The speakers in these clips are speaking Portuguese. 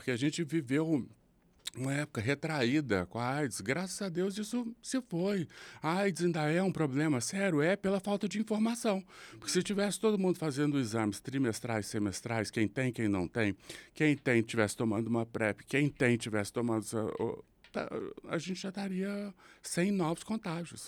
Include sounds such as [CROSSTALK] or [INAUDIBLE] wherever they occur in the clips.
Porque a gente viveu uma época retraída com a AIDS. Graças a Deus isso se foi. A AIDS ainda é um problema sério, é pela falta de informação. Porque se tivesse todo mundo fazendo exames trimestrais, semestrais, quem tem, quem não tem, quem tem tivesse tomando uma PrEP, quem tem tivesse tomando tá, a gente já estaria sem novos contágios.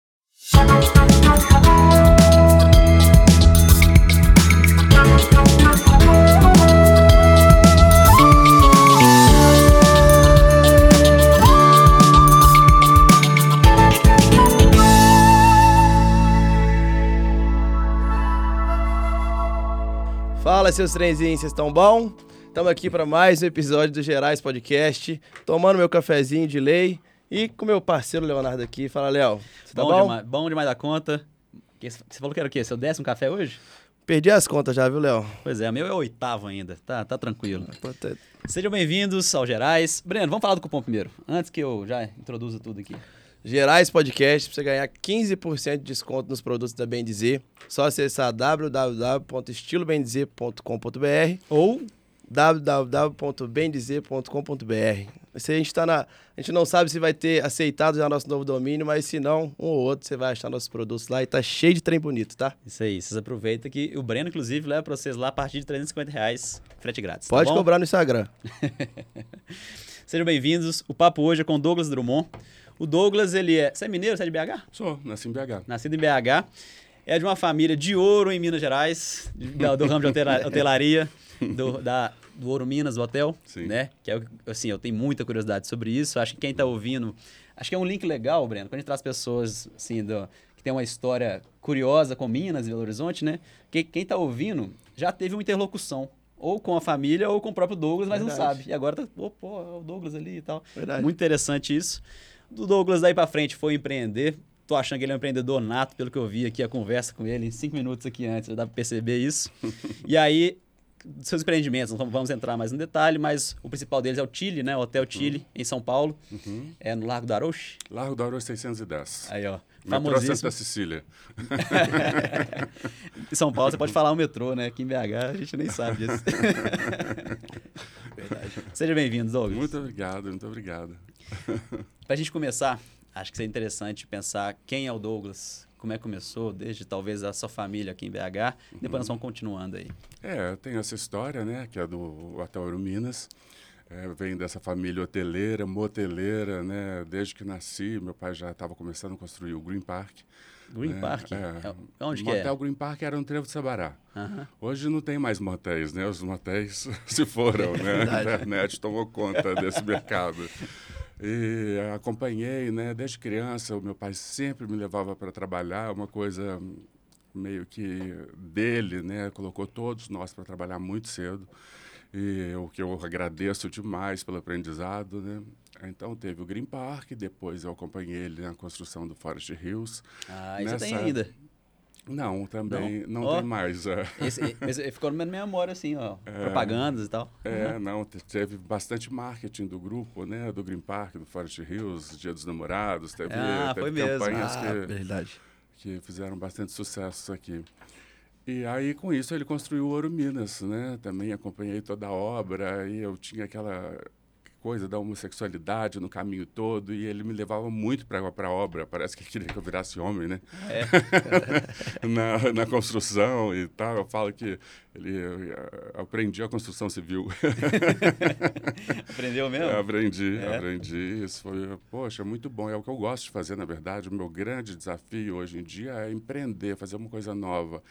Fala, seus trenzinhos, vocês estão bom? Estamos aqui para mais um episódio do Gerais Podcast, tomando meu cafezinho de lei e com meu parceiro Leonardo aqui. Fala, Léo. Você tá bom? Bom, Demais, bom demais da conta. Você falou que era o quê? Seu décimo café hoje? Perdi as contas já, viu, Léo? Pois é, o meu é o oitavo ainda. Tá, tá tranquilo. Tá- Sejam bem-vindos ao Gerais. Breno, vamos falar do cupom primeiro, antes que eu já introduza tudo aqui. Gerais Podcast, para você ganhar 15% de desconto nos produtos da Bem Dizer. Só acessar www.estilobendizer.com.br Ou www.bendizer.com.br. Se a gente tá na, a gente não sabe se vai ter aceitado já nosso novo domínio, mas se não, um ou outro você vai achar nossos produtos lá e tá cheio de trem bonito, tá? Isso aí, vocês aproveitam que o Breno, inclusive, leva pra vocês lá a partir de 350 reais, frete grátis. tá Pode bom? cobrar no Instagram. [LAUGHS] Sejam bem-vindos. O papo hoje é com Douglas Drummond. O Douglas, ele é. Você é mineiro? Você é de BH? Sou, nasci em BH. Nascido em BH. É de uma família de ouro em Minas Gerais, do, do ramo de hotela- [LAUGHS] hotelaria, do, da, do Ouro Minas, do hotel, Sim. né? Que é, assim, eu tenho muita curiosidade sobre isso. Acho que quem tá ouvindo... Acho que é um link legal, Breno, quando a gente traz pessoas, assim, do, que tem uma história curiosa com Minas e Belo Horizonte, né? Que quem tá ouvindo já teve uma interlocução. Ou com a família ou com o próprio Douglas, mas não Verdade. sabe. E agora tá, pô, pô, é o Douglas ali e tal. Verdade. Muito interessante isso. Do Douglas daí pra frente foi empreender. Tô achando que ele é um empreendedor nato, pelo que eu vi aqui, a conversa com ele em cinco minutos aqui antes, já dá pra perceber isso. [LAUGHS] e aí, seus empreendimentos, não vamos- entrar mais no detalhe, mas o principal deles é o Chile, né? O Hotel Chile, em São Paulo, Uhum. é no Largo do Aroche. Largo da Aurora 610. Aí, ó, Metrô famosíssimo. Santa Cecília. [LAUGHS] em São Paulo você pode falar o metrô, né? Aqui em BH a gente nem sabe disso. [LAUGHS] Seja bem-vindo, Douglas. Muito obrigado, muito obrigado. [LAUGHS] Pra gente começar, acho que seria interessante pensar quem é o Douglas, como é que começou, desde talvez a sua família aqui em BH. Depois nós vamos continuando aí. É, tem essa história, né, que é do Ouro Minas. É, vem dessa família hoteleira, moteleira, né? Desde que nasci, meu pai já estava começando a construir o Green Park. Green né, Park? É, É- Onde o que é? Motel Green Park era no Trevo de Sabará. Hoje não tem mais motéis, né? Os motéis [LAUGHS] se foram, né? [LAUGHS] A internet tomou conta desse mercado. E acompanhei, né? Desde criança, o meu pai sempre me levava para trabalhar, uma coisa meio que dele, né? Colocou todos nós para trabalhar muito cedo. E o que eu agradeço demais pelo aprendizado, né? Então teve o Green Park, depois eu acompanhei ele na construção do Forest Hills. Ah, e você tem Nessa- ainda. Não, também não, Ó. tem mais. é. [LAUGHS] Esse, esse ficou na minha memória, assim, ó. Propagandas e tal. É, não, te- teve bastante marketing do grupo, né? Do Green Park, do Forest Hills, Dia dos Namorados, teve, Ah, teve campanhas Ah, que, verdade. que fizeram bastante sucesso aqui. E aí, com isso, ele construiu o Ouro Minas, né? Também acompanhei toda a obra e eu tinha aquela coisa da homossexualidade no caminho todo e ele me levava muito para a obra. Parece que queria que eu virasse homem, né? [LAUGHS] na, na construção e tal. Eu falo que ele eh, aprendi a construção civil. [LAUGHS] Aprendeu mesmo? Eu aprendi, É? aprendi. Isso foi, poxa, muito bom. É o que eu gosto de fazer, na verdade. O meu grande desafio hoje em dia é empreender, fazer uma coisa nova,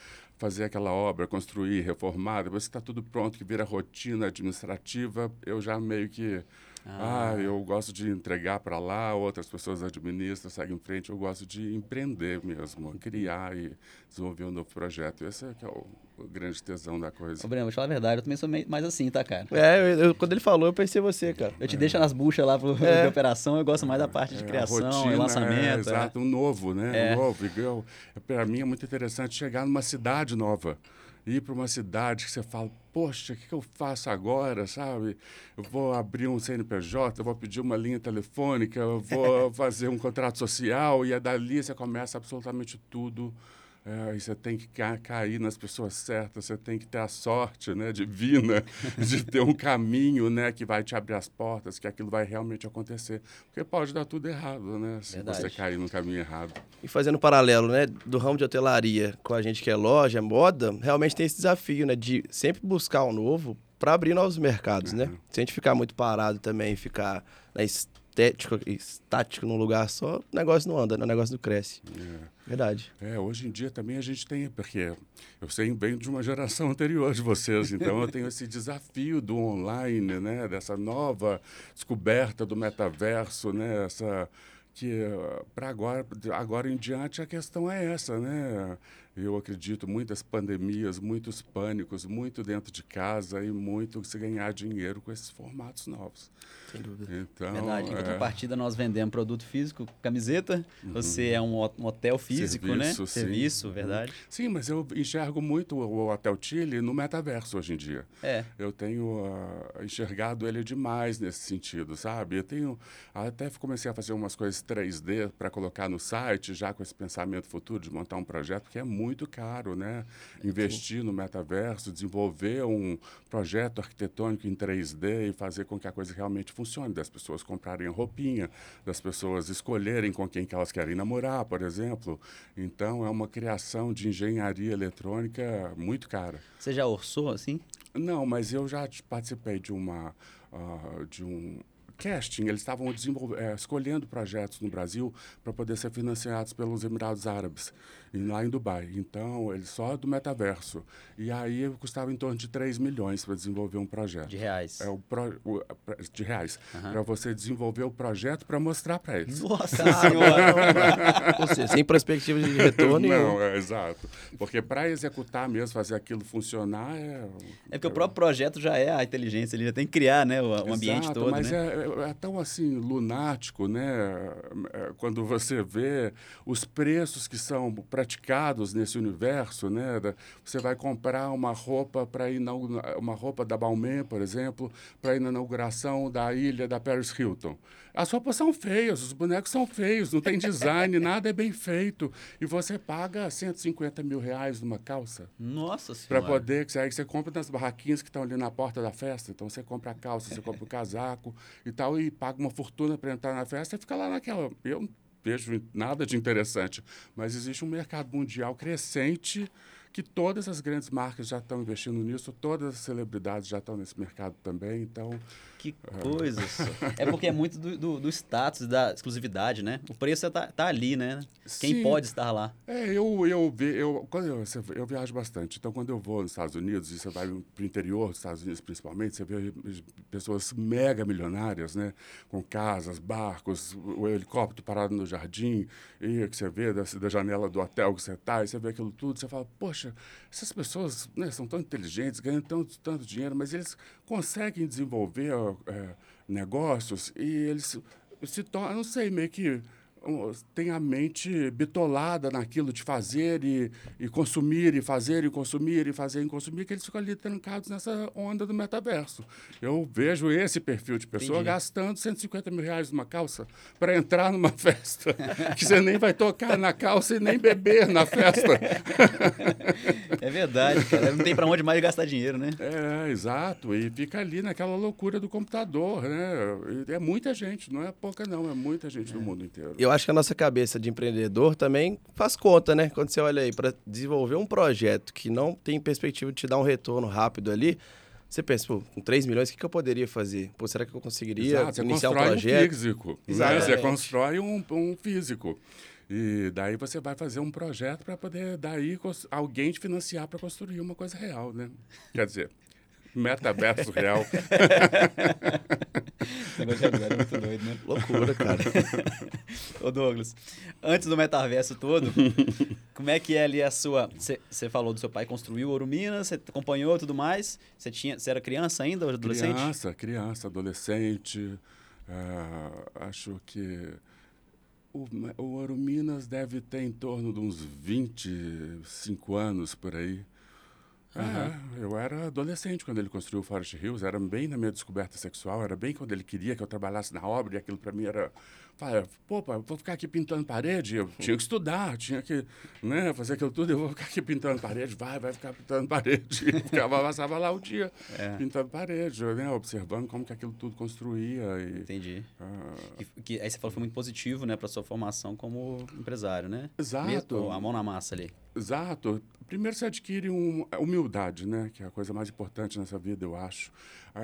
fazer aquela obra, construir, reformar. Depois que está tudo pronto, que vira rotina administrativa, eu já meio que. Ah, eu gosto de entregar para lá, outras pessoas administram, seguem em frente. Eu gosto de empreender mesmo, criar e desenvolver um novo projeto. Esse é que é o, o grande tesão da coisa. Ô, Breno, vou te falar a verdade, eu também sou meio- mais assim, tá, cara? É, eu- eu- quando ele falou, eu pensei você, cara. Eu te deixo nas buchas lá pro, É. de operação, eu gosto mais da parte de É, criação, rotina, e lançamento. é, é. exato, um novo, né? É. Um novo. Para mim é muito interessante chegar numa cidade nova. Ir para uma cidade que você fala, poxa, o que, eu faço agora, sabe? Eu vou abrir um CNPJ, eu vou pedir uma linha telefônica, eu vou [LAUGHS] fazer um contrato social e é dali você começa absolutamente tudo É, você tem que ca cair nas pessoas certas, você tem que ter a sorte né, divina [LAUGHS] de ter um caminho né, que vai te abrir as portas, que aquilo vai realmente acontecer. Porque pode dar tudo errado, né? Se Verdade. você cair no caminho errado. E fazendo paralelo, né, do ramo de hotelaria com a gente que é loja, moda, realmente tem esse desafio, né, de sempre buscar o novo para abrir novos mercados, né? uhum. né? Se a gente ficar muito parado também, ficar na estético, estático num lugar só, o negócio não anda, né? o negócio não cresce. É. Verdade. É, hoje em dia também a gente tem, porque eu sei bem de uma geração [LAUGHS] anterior de vocês, então eu tenho esse desafio do online, né? Dessa nova descoberta do metaverso, né? Essa que para agora, agora em diante a questão é essa, né? Eu acredito muitas pandemias, muitos pânicos, muito dentro de casa e muito se ganhar dinheiro com esses formatos novos. Sem dúvida. Então, Verdade. Em é... contrapartida, nós vendemos produto físico, camiseta. Uhum. Você é um hotel físico, né? Serviço, né? Sim. Serviço, uhum. verdade. Sim, mas eu enxergo muito o Hotel Chile no metaverso hoje em dia. É. Eu tenho uh, enxergado ele demais nesse sentido, sabe? Eu tenho até comecei a fazer umas coisas 3D para colocar no site, já com esse pensamento futuro de montar um projeto, que é muito caro, né? Investir no metaverso, desenvolver um projeto arquitetônico em 3D e fazer com que a coisa realmente funcione, das pessoas comprarem roupinha, das pessoas escolherem com quem que elas querem namorar, por exemplo. Então, é uma criação de engenharia eletrônica muito cara. Você já orçou assim? Não, mas eu já participei de uma uh, de um casting, eles estavam é, escolhendo projetos no Brasil para poder ser financiados pelos Emirados Árabes lá em Dubai. Então, ele só do metaverso. E aí custava em torno de 3 milhões para desenvolver um projeto. De reais. É o, pro, o de reais. Uhum. Para você desenvolver o projeto para mostrar para eles. Nossa [LAUGHS] senhora! Ou seja, sem perspectiva de [LAUGHS] retorno. Não, é, exato. Porque para executar mesmo, fazer aquilo funcionar é. É porque é, o próprio projeto já é a inteligência, ele já tem que criar né, o, o ambiente exato, todo. Mas né? é, é tão assim, lunático, né? É, quando você vê os preços que são praticados nesse universo, né? Você vai comprar uma roupa para uma roupa da Balmain, por exemplo, para na inauguração da ilha da Paris Hilton. As roupas são feias, os bonecos são feios, não tem design, [LAUGHS] nada é bem feito. E você paga 150 mil reais numa calça. Nossa Senhora. Para poder, que aí você compra nas barraquinhas que estão ali na porta da festa. Então você compra a calça, você compra o [LAUGHS] casaco e tal, e paga uma fortuna para entrar na festa e fica lá naquela. Eu vejo nada de interessante, mas existe um mercado mundial crescente que todas as grandes marcas já estão investindo nisso, todas as celebridades já estão nesse mercado também, então que coisa. É porque é muito do, do, do, status, da exclusividade, né? O preço está tá ali, né? Quem Sim. pode estar lá. É, eu, eu, eu, quando eu, eu viajo bastante. Então, quando eu vou nos Estados Unidos, e você vai para o interior dos Estados Unidos principalmente, você vê pessoas mega milionárias, né? Com casas, barcos, o helicóptero parado no jardim, e que você vê da, da janela do hotel que você está, e você vê aquilo tudo, você fala, poxa, essas pessoas né, são tão inteligentes, ganham tanto, tanto dinheiro, mas eles conseguem desenvolver é, negócios e eles se tornam, não sei, meio que tem a mente bitolada naquilo de fazer e, e consumir, e fazer, e consumir, e fazer, e consumir, que eles ficam ali trancados nessa onda do metaverso. Eu vejo esse perfil de pessoa Entendi. gastando 150 mil reais numa calça para entrar numa [LAUGHS] festa, que você nem vai tocar na calça e nem beber na festa. [LAUGHS] é verdade, cara. Não tem para onde mais gastar dinheiro, né? É, exato. E fica ali naquela loucura do computador, né? É muita gente, não é pouca não, é muita gente é. do mundo inteiro. Eu acho que a nossa cabeça de empreendedor também faz conta, né? Quando você olha aí para desenvolver um projeto que não tem perspectiva de te dar um retorno rápido ali, você pensa, pô, com 3 milhões, o que, que eu poderia fazer? Pô, será que eu conseguiria Exato, iniciar um projeto? Um físico, né? Você constrói um, um físico. E daí você vai fazer um projeto para poder daí alguém te financiar para construir uma coisa real, né? Quer dizer, metaverso real. [LAUGHS] Esse negócio de é muito doido, né? Loucura, cara. [LAUGHS] Ô Douglas, antes do metaverso todo, como é que é ali a sua... Você falou do seu pai construiu Ouro Minas, você acompanhou tudo mais, você tinha, você era criança ainda, adolescente? Criança, criança, adolescente. Uh, acho que o, o Ouro Minas deve ter em torno de uns 25 anos por aí. Uhum. É, eu era adolescente quando ele construiu o Forest Hills, era bem na minha descoberta sexual, era bem quando ele queria que eu trabalhasse na obra, e aquilo para mim era. Falei, pô, pai, vou ficar aqui pintando parede, eu tinha que estudar, tinha que né, fazer aquilo tudo, eu vou ficar aqui pintando parede, vai, vai ficar pintando parede. [LAUGHS] Ficava, passava lá o dia é. pintando parede, né, observando como que aquilo tudo construía. E, Entendi. Ah, e, que, aí você falou que foi muito positivo né, para sua formação como empresário, né? Exato. Mesmo, a mão na massa ali. Exato. Primeiro você adquire um, humildade, né? Que é a coisa mais importante nessa vida, eu acho.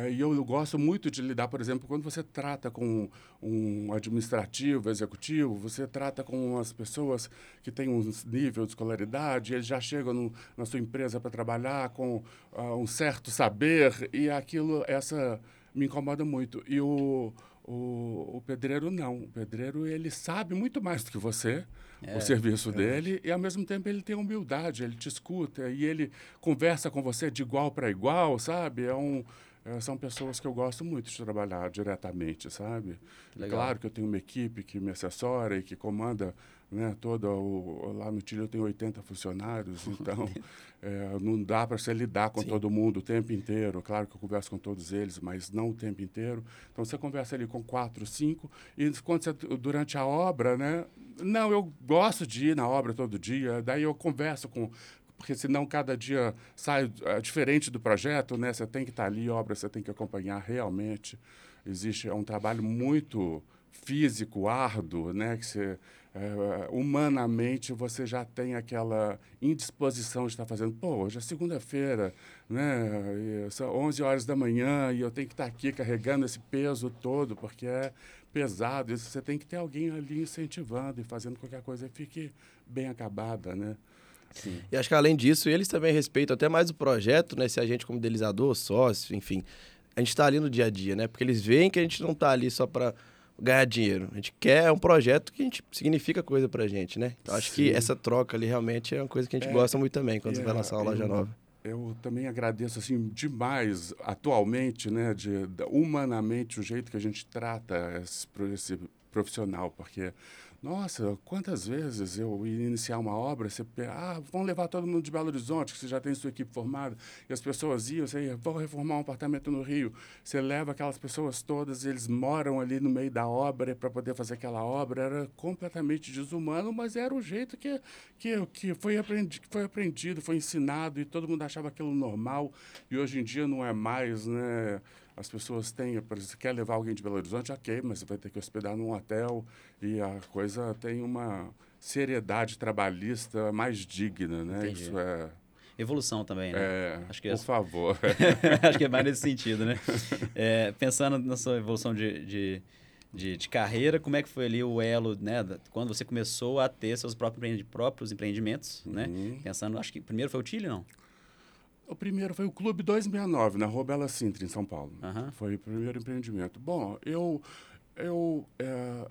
E eu, eu, gosto muito de lidar, por exemplo, quando você trata com um administrativo, executivo, você trata com as pessoas que têm um nível de escolaridade, eles já chegam no, na sua empresa para trabalhar com uh, um certo saber, e aquilo, essa me incomoda muito. E o, o, o pedreiro não. O pedreiro, ele sabe muito mais do que você, é, o serviço é dele e ao mesmo tempo ele tem humildade, ele te escuta e ele conversa com você de igual para igual, sabe? É um é, são pessoas que eu gosto muito de trabalhar diretamente, sabe? Legal. Claro que eu tenho uma equipe que me assessora e que comanda né, toda o... Lá no Chile eu tenho 80 funcionários, então [LAUGHS] é, não dá para você lidar com Sim. todo mundo o tempo inteiro. Claro que eu converso com todos eles, mas não o tempo inteiro. Então você conversa ali com quatro, cinco, e quando você, durante a obra, né? Não, eu gosto de ir na obra todo dia, daí eu converso com porque senão cada dia sai é, diferente do projeto, né? Você tem que estar ali, obra, você tem que acompanhar realmente. Existe é um trabalho muito físico, árduo, né? Que você, é, humanamente você já tem aquela indisposição de estar fazendo. Pô, hoje é segunda-feira, né? E são 11 horas da manhã e eu tenho que estar aqui carregando esse peso todo porque é pesado. Isso você tem que ter alguém ali incentivando e fazendo com que coisa fique bem acabada, né? Sim. E acho que além disso, eles também respeitam até mais o projeto, né? Se a gente como idealizador, sócio, enfim, a gente está ali no dia a dia, né? Porque eles veem que a gente não está ali só para ganhar dinheiro. A gente quer um projeto que a gente significa coisa para a gente, né? Então acho Sim. que essa troca ali realmente é uma coisa que a gente é, gosta muito também quando é, você vai lançar uma loja eu, nova. Eu também agradeço assim demais atualmente, né, de humanamente o jeito que a gente trata esse, esse profissional, porque nossa, quantas vezes eu ia iniciar uma obra, você, ah, vamos levar todo mundo de Belo Horizonte, que você já tem sua equipe formada, e as pessoas iam, você ia, vou reformar um apartamento no Rio. Você leva aquelas pessoas todas, eles moram ali no meio da obra para poder fazer aquela obra. Era completamente desumano, mas era o jeito que, que, que foi, aprendi, foi aprendido, foi ensinado, e todo mundo achava aquilo normal, e hoje em dia não é mais, né? As pessoas têm, por exemplo, quer levar alguém de Belo Horizonte, ok, mas você vai ter que hospedar num hotel e a coisa tem uma seriedade trabalhista mais digna, né? Entendi. Isso é evolução também, né? É, Acho que é por favor. [LAUGHS] Acho que é mais nesse sentido, né? É, pensando na sua evolução de, de, de, de, carreira, como é que foi ali o elo, né? Quando você começou a ter seus próprios, próprios empreendimentos, né? uhum. né? Pensando, acho que primeiro foi o Chile, não? O primeiro foi o Clube 269, na Rua Bela Sintra, em São Paulo. Uhum. Foi o primeiro empreendimento. Bom, eu, eu é,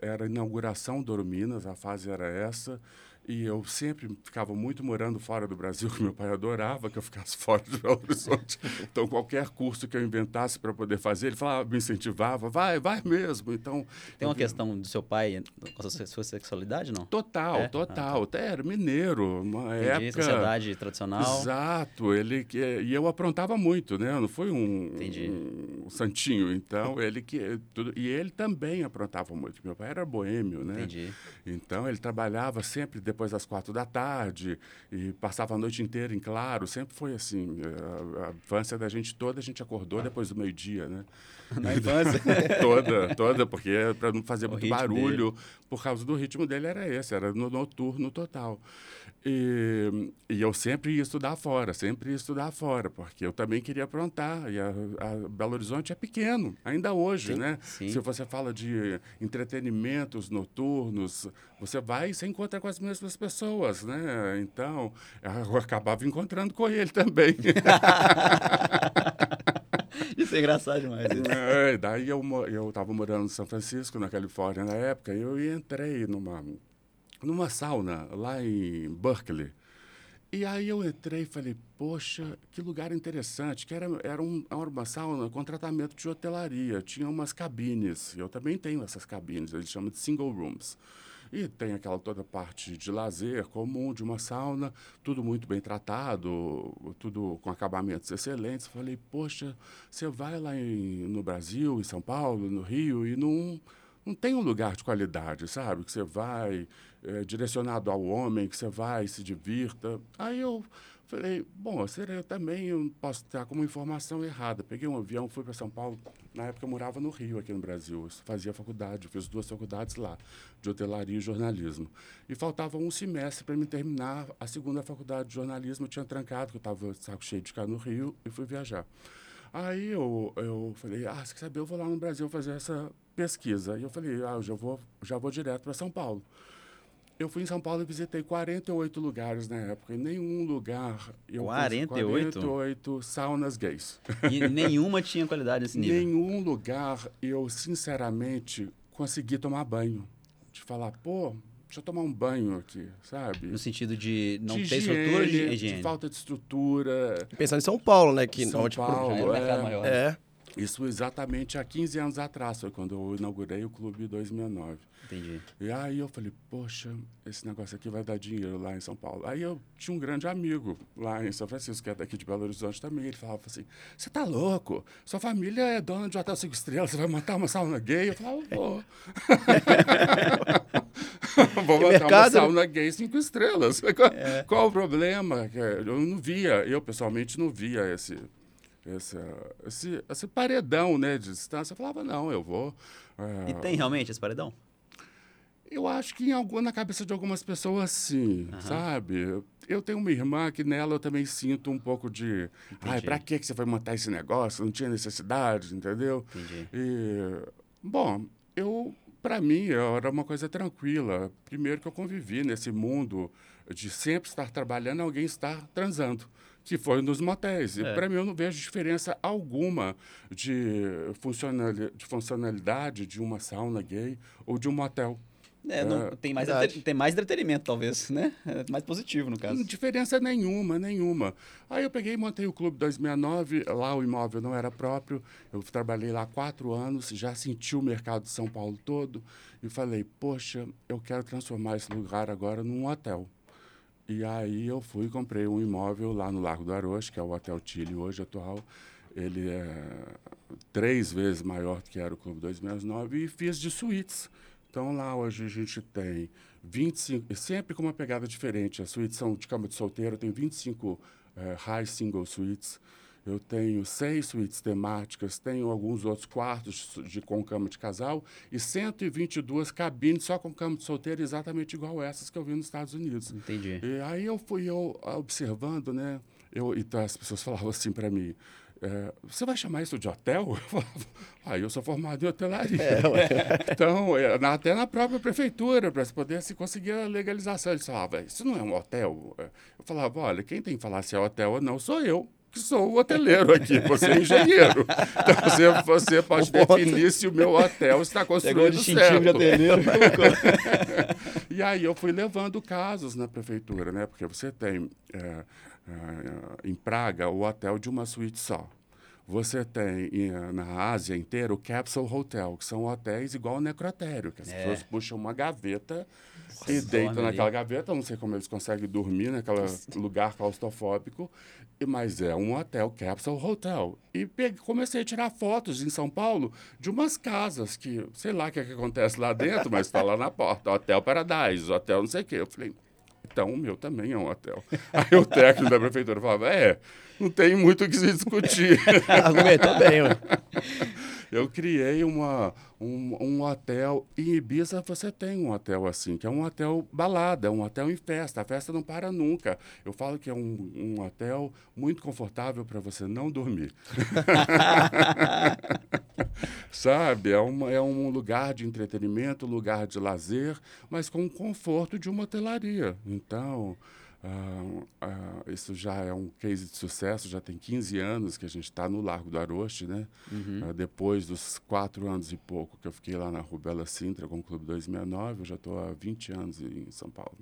era a inauguração do Ouro Minas, a fase era essa. E eu sempre ficava muito morando fora do Brasil, [LAUGHS] que meu pai adorava que eu ficasse [LAUGHS] fora de Belo Horizonte. Então, qualquer curso que eu inventasse para poder fazer, ele falava, me incentivava, vai, vai mesmo. Então, Tem uma eu, questão do seu pai com a sua sexualidade, não? Total, é? total. Ah, tá. Era mineiro, uma Entendi, época... sociedade tradicional. Exato. Ele, que, e eu aprontava muito, né? Eu não fui um, um, santinho. Então, ele que... Tudo, e ele também aprontava muito. Meu pai era boêmio, né? Entendi. Então, ele trabalhava sempre depois depois das quatro da tarde e passava a noite inteira em claro. Sempre foi assim. A, a infância da gente toda, a gente acordou depois do meio-dia, né? [LAUGHS] Na infância? [LAUGHS] toda, toda, porque para não fazer o muito barulho, dele. por causa do ritmo dele era esse, era no noturno total. E, e, eu sempre ia estudar fora, sempre ia estudar fora, porque eu também queria aprontar. E a, a Belo Horizonte é pequeno, ainda hoje, sim, né? Sim. Se você fala de entretenimentos noturnos, você vai e você encontra com as mesmas pessoas, né? Então, eu acabava encontrando com ele também. [LAUGHS] Isso é engraçado demais. É, daí eu eu estava morando em São Francisco, na Califórnia, na época, e eu entrei numa numa sauna lá em Berkeley. E aí eu entrei e falei, poxa, que lugar interessante, que era, era, um, uma sauna com tratamento de hotelaria, tinha umas cabines, eu também tenho essas cabines, eles chamam de single rooms. E tem aquela toda parte de lazer comum, de uma sauna, tudo muito bem tratado, tudo com acabamentos excelentes. Falei, poxa, você vai lá em, no Brasil, em São Paulo, no Rio, e não, não tem um lugar de qualidade, sabe? Que você vai é, direcionado ao homem, que você vai, se divirta. Aí eu Falei, bom, eu também eu posso estar com uma informação errada. Peguei um avião, fui para São Paulo. Na época eu morava no Rio, aqui no Brasil. Eu fazia faculdade, fiz duas faculdades lá, de hotelaria e jornalismo. E faltava um semestre para me terminar a segunda faculdade de jornalismo. Eu tinha trancado, porque eu estava saco cheio de ficar no Rio e fui viajar. Aí eu, eu falei, ah, você quer saber, eu vou lá no Brasil fazer essa pesquisa. E eu falei, ah, eu já vou, já vou direto para São Paulo. Eu fui em São Paulo e visitei 48 lugares na época. Em nenhum lugar. Eu 48? 48 saunas gays. E nenhuma tinha qualidade nesse nível? Nenhum lugar eu, sinceramente, consegui tomar banho. De falar, pô, deixa eu tomar um banho aqui, sabe? No sentido de não de ter higiene, estrutura de higiene. De falta de estrutura. Pensando em São Paulo, né? Que São onde Paulo, é. maior. né? É. Isso exatamente há 15 anos atrás, foi quando eu inaugurei o clube em 2009. Entendi. E aí eu falei, poxa, esse negócio aqui vai dar dinheiro lá em São Paulo. Aí eu tinha um grande amigo lá em São Francisco, que é daqui de Belo Horizonte também. Ele falava assim, você tá louco? Sua família é dona de hotel cinco estrelas, você vai montar uma sauna gay? Eu falava, vou. [LAUGHS] [LAUGHS] Vou montar uma mercado- sauna gay cinco estrelas. [LAUGHS] Qual, qual o problema? Eu não via, eu pessoalmente não via esse... Esse, esse, esse paredão né, de distância. Eu falava, não, eu vou. é, E tem realmente esse paredão? eu acho que em algum, na cabeça de algumas pessoas, sim, sabe? Eu tenho uma irmã que nela eu também sinto um pouco de... Ai, Entendi. pra que você foi montar esse negócio? Não tinha necessidade, entendeu? Entendi. E, bom, eu... Para mim, era uma coisa tranquila. Primeiro que eu convivi nesse mundo de sempre estar trabalhando, alguém estar transando, que foi nos motéis. E É. para mim, eu não vejo diferença alguma de, funcionali de funcionalidade de uma sauna gay ou de um motel. É, não- É, tem, mais tem mais entretenimento, talvez, né? É mais positivo, no caso. Diferença nenhuma, nenhuma. Aí eu peguei e montei o Clube 269, lá o imóvel não era próprio, eu trabalhei lá quatro anos, já senti o mercado de São Paulo todo e falei, poxa, eu quero transformar esse lugar agora num hotel. E aí eu fui e comprei um imóvel lá no Largo do Aroche, que é o Hotel Chile hoje atual. Ele é três vezes maior do que era o Clube 269 e fiz de suítes. Então lá hoje a gente tem 25, e sempre com uma pegada diferente. As suítes são de cama de solteiro, tenho 25 eh, high single suites. Eu tenho seis suítes temáticas, tenho alguns outros quartos de, com cama de casal e 122 cabines só com cama de solteiro, exatamente igual essas que eu vi nos Estados Unidos. Entendi. E aí eu fui eu observando, né? Eu, então as pessoas falavam assim para mim: é, você vai chamar isso de hotel? Eu falava, ah, eu sou formado em hotelaria. [LAUGHS] então, é, na- até na própria prefeitura, para poder se conseguir a legalização. Eles falavam, isso não é um hotel? É, Eu falava, olha, quem tem que falar se é hotel ou não sou eu. Sou o hoteleiro aqui, você é engenheiro. Então você, você pode [LAUGHS] O ponto. definir se o meu hotel está construído certo. de hoteleiro e. [LAUGHS] E aí eu fui levando casos na prefeitura, né? Porque você tem é, é, em Praga o hotel de uma suíte só. Você tem em, na Ásia inteira o Capsule Hotel, que são hotéis igual o necrotério, que as É. pessoas puxam uma gaveta e Nossa, deitam dorme naquela gaveta. Não sei como eles conseguem dormir naquele lugar claustrofóbico, e- mas é um hotel Capsule Hotel. E peguei- comecei a tirar fotos em São Paulo de umas casas que, sei lá o que, é que acontece lá dentro, mas está lá na porta. Hotel Paradise, hotel não sei o quê. Eu falei, então o meu também é um hotel. [LAUGHS] Aí o técnico da prefeitura falava, é, não tem muito o que se discutir. [LAUGHS] Argumentou bem, ué. Eu criei uma, um, um hotel. Em Ibiza você tem um hotel assim, que é um hotel balada, um hotel em festa. A festa não para nunca. Eu falo que é um, um hotel muito confortável para você não dormir. [LAUGHS] Sabe? É, uma, é um lugar de entretenimento, lugar de lazer, mas com o conforto de uma hotelaria. Então. Ah, ah, isso já é um case de sucesso, já tem 15 anos que a gente está no Largo do Aroche, né? Ah, depois dos quatro anos e pouco que eu fiquei lá na Rubela Sintra com o Clube 269, eu já estou há 20 anos em São Paulo.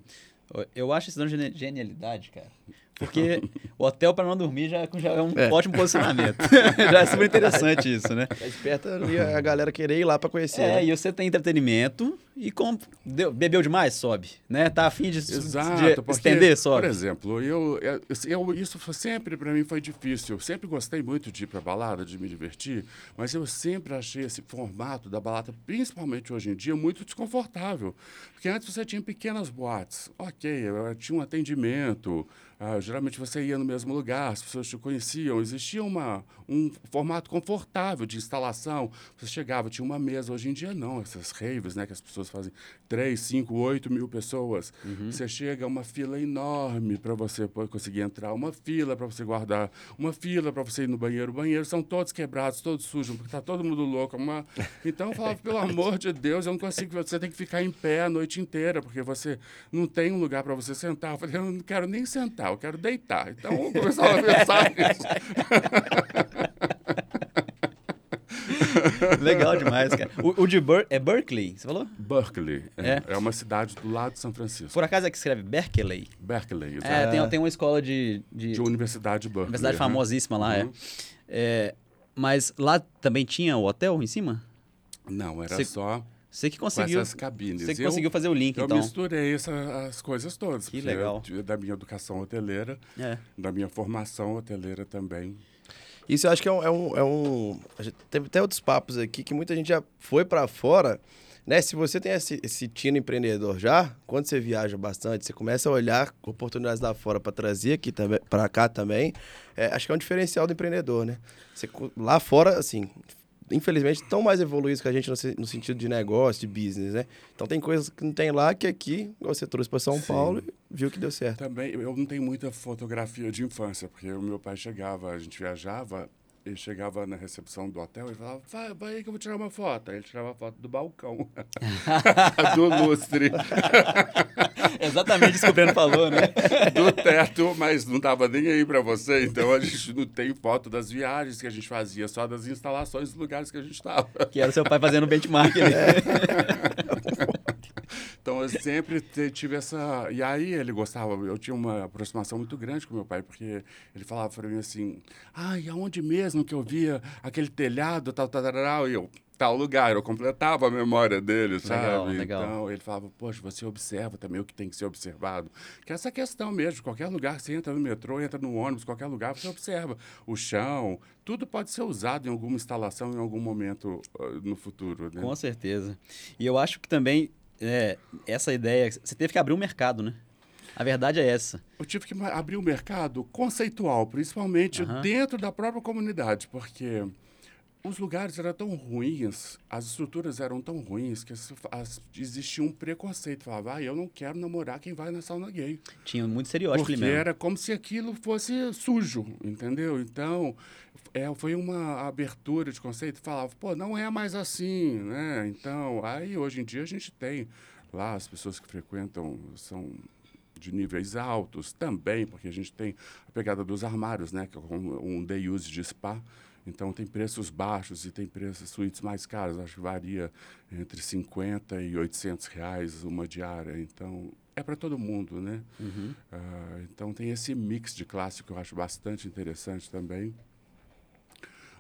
Eu acho isso gene- genialidade, cara. Porque o hotel para não dormir já, já é um é. ótimo posicionamento. [LAUGHS] já é super interessante isso, né? Desperta a galera querer ir lá para conhecer. É, né? e você tem entretenimento e com, deu, bebeu demais, sobe. Né? Tá afim de, Exato, de porque, estender, sobe. Por exemplo, eu, eu, eu isso sempre para mim foi difícil. Eu sempre gostei muito de ir para balada, de me divertir, mas eu sempre achei esse formato da balada, principalmente hoje em dia, muito desconfortável. Porque antes você tinha pequenas boates. Ok, tinha um atendimento, ah, geralmente você ia no mesmo lugar, as pessoas te conheciam, existia uma, um formato confortável de instalação. Você chegava, tinha uma mesa. Hoje em dia, não. Essas raves, né, que as pessoas fazem 3, 5, 8 mil pessoas. Uhum. Você chega, uma fila enorme para você conseguir entrar, uma fila para você guardar, uma fila para você ir no banheiro. O banheiro são todos quebrados, todos sujos, porque está todo mundo louco. Uma... Então eu falava, [LAUGHS] pelo amor de Deus, eu não consigo. Você tem que ficar em pé a noite inteira, porque você não tem um lugar para você sentar. Eu falei, eu não quero nem sentar eu quero deitar. Então eu começava a pensar nisso. [LAUGHS] Legal demais, cara. O, o de Ber é Berkeley, você falou? Berkeley. É, é. é, uma cidade do lado de São Francisco. Por acaso é que escreve Berkeley? Berkeley, exato. É, tem, tem uma escola de... De, de Universidade de Berkeley. Universidade uhum. famosíssima lá, é. uhum. é. é. Mas lá também tinha o hotel em cima? Não, era só você que conseguiu. essas cabines. Você que eu, conseguiu fazer o link, eu então. Eu misturei essa, as coisas todas. Que legal. Eu, da minha educação hoteleira, é. da minha formação hoteleira também. Isso eu acho que é um. É um, é um teve até outros papos aqui que muita gente já foi para fora. Né? Se você tem esse, esse tino empreendedor já, quando você viaja bastante, você começa a olhar oportunidades lá fora para trazer aqui para cá também. É, acho que é um diferencial do empreendedor, né? Você, lá fora, assim, infelizmente, estão mais evoluídos que a gente no, no, sentido de negócio, de business, né? Então tem coisas que não tem lá que aqui, você trouxe para São Sim. Paulo e viu que deu certo. Também, eu não tenho muita fotografia de infância, porque o meu pai chegava, a gente viajava, ele chegava na recepção do hotel e falava, vai, vai aí que eu vou tirar uma foto. Aí ele tirava a foto do balcão, [LAUGHS] do lustre. [LAUGHS] Exatamente isso que o Breno falou, né? do teto, mas não estava nem aí para você. Então a gente não tem foto das viagens que a gente fazia, só das instalações dos lugares que a gente estava. Que era seu pai fazendo benchmark ali. [LAUGHS] Então eu sempre tive essa. E aí ele gostava, eu tinha uma aproximação muito grande com meu pai, porque ele falava para mim assim: ai, aonde mesmo que eu via aquele telhado, tal, tal, tal, e eu. Tal lugar, eu completava a memória dele, sabe? Legal, legal. Então ele falava, poxa, você observa também o que tem que ser observado. Que é essa questão mesmo, qualquer lugar, você entra no metrô, entra no ônibus, qualquer lugar, você observa o chão, tudo pode ser usado em alguma instalação em algum momento uh, no futuro. Né? Com certeza. E eu acho que também é, essa ideia. Você teve que abrir um mercado, né? A verdade é essa. Eu tive que abrir um mercado conceitual, principalmente uhum. dentro da própria comunidade, porque os lugares eram tão ruins, as estruturas eram tão ruins que as, as, existia um preconceito. Falava, ah, eu não quero namorar quem vai na sauna gay. Tinha muito estereótipo Porque mesmo. era como se aquilo fosse sujo, entendeu? Então, é, foi uma abertura de conceito. Falava, pô, não é mais assim, né? Então, aí hoje em dia a gente tem lá as pessoas que frequentam são de níveis altos também, porque a gente tem a pegada dos armários, né? Que é um, um day use de spa. Então, tem preços baixos e tem preços suítes mais caros. Acho que varia entre 50 e 800 reais uma diária. Então, é para todo mundo, né? Uhum. Uh, então, tem esse mix de classe que eu acho bastante interessante também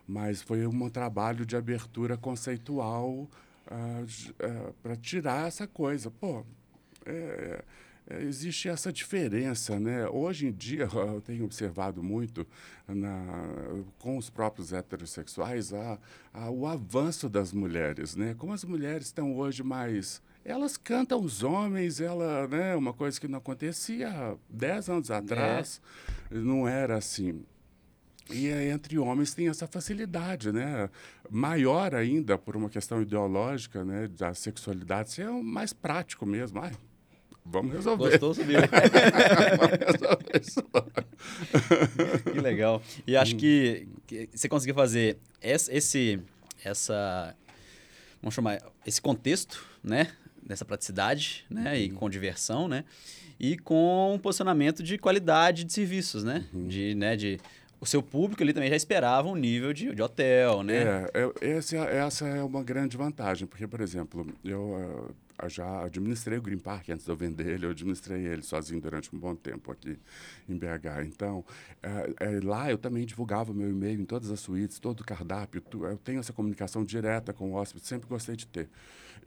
mas foi um trabalho de abertura conceitual uh, uh, para tirar essa coisa. Pô, é, é, existe essa diferença, né? Hoje em dia, [LAUGHS] eu tenho observado muito na, com os próprios heterossexuais a, a, o avanço das mulheres, né? Como as mulheres estão hoje mais elas cantam os homens, ela, né, uma coisa que não acontecia há 10 anos atrás, é. não era assim. E entre homens tem essa facilidade, né? Maior ainda por uma questão ideológica, né? Da sexualidade ser mais prático mesmo. Ai, vamos resolver. Gostou, subiu. [LAUGHS] vamos resolver isso. que legal. E acho que, que você conseguiu fazer esse, essa, vamos chamar, esse contexto, né? Dessa praticidade, né? E uhum. com diversão, né? E com um posicionamento de qualidade de serviços, né? Uhum. De, né? De o seu público ali também já esperava um nível de, de hotel, né? É, é essa, essa é uma grande vantagem, porque, por exemplo, eu, já administrei o Green Park antes de eu vender ele, eu administrei ele sozinho durante um bom tempo aqui em BH. Então, é, é, lá eu também divulgava meu e-mail em todas as suítes, todo o cardápio, tu, eu tenho essa comunicação direta com o hóspede, sempre gostei de ter.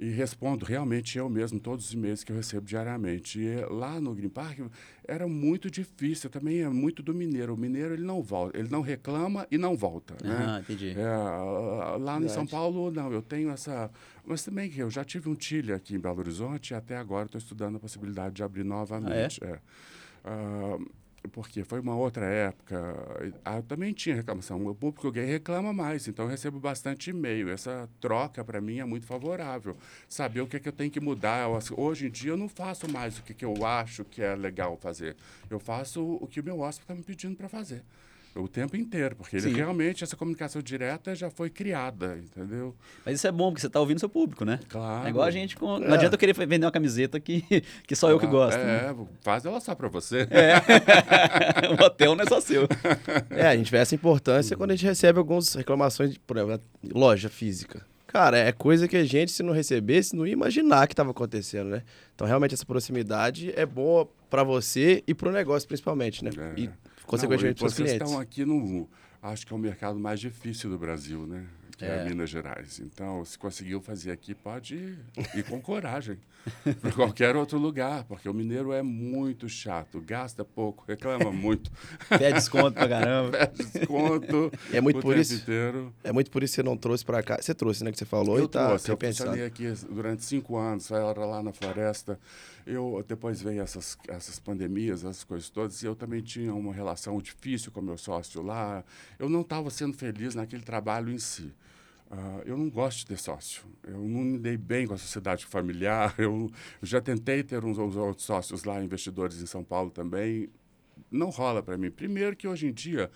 E respondo realmente eu mesmo todos os e-mails que eu recebo diariamente. E lá no Green Park era muito difícil, também é muito do mineiro. O mineiro ele não volta, ele não reclama e não volta. Né? Ah, entendi. É, lá Verdade. em São Paulo, não, eu tenho essa. Mas também que eu já tive um Chile aqui em Belo Horizonte e até agora estou estudando a possibilidade de abrir novamente. Ah, é? É. Uh, porque foi uma outra época. Ah, eu também tinha reclamação. O público gay reclama mais, então eu recebo bastante e-mail. Essa troca, para mim, é muito favorável. Saber o que, é que eu tenho que mudar. Hoje em dia, eu não faço mais o que, que eu acho que é legal fazer. Eu faço o que o meu hóspede está me pedindo para fazer. O tempo inteiro, porque ele realmente, essa comunicação direta já foi criada, entendeu? Mas isso é bom, porque você está ouvindo seu público, né? Claro. É igual a gente. Com... É. Não adianta eu querer vender uma camiseta que, [LAUGHS] que só eu que gosto. É, né? faz ela só para você. [LAUGHS] É. [LAUGHS] o hotel não é só seu. É, a gente vê essa importância quando a gente recebe algumas reclamações, de, por exemplo, loja física. Cara, é coisa que a gente, se não recebesse, não ia imaginar que estava acontecendo, né? Então, realmente, essa proximidade é boa para você e para o negócio, principalmente, né? É. E consequentemente para os clientes. Vocês estão aqui no, acho que é o mercado mais difícil do Brasil, né? Que é, é Minas Gerais. Então, se conseguiu fazer aqui, pode ir, ir com coragem [LAUGHS] para qualquer outro lugar, porque o mineiro é muito chato, gasta pouco, reclama muito. [LAUGHS] Pede desconto pra caramba. [LAUGHS] Pede desconto. é muito por isso. Inteiro. É muito por isso que você não trouxe para cá. Você trouxe, né? Que você falou eu e tá trouxe, Eu funcionei aqui durante cinco anos, era lá na floresta. Eu depois veio essas essas pandemias, essas coisas todas, e eu também tinha uma relação difícil com meu sócio lá. Eu não estava sendo feliz naquele trabalho em si. Uh, eu não gosto de sócio. Eu não me dei bem com a sociedade familiar. Eu, [LAUGHS] eu já tentei ter uns, uns, outros sócios lá, investidores em São Paulo também. Não rola para mim. Primeiro que hoje em dia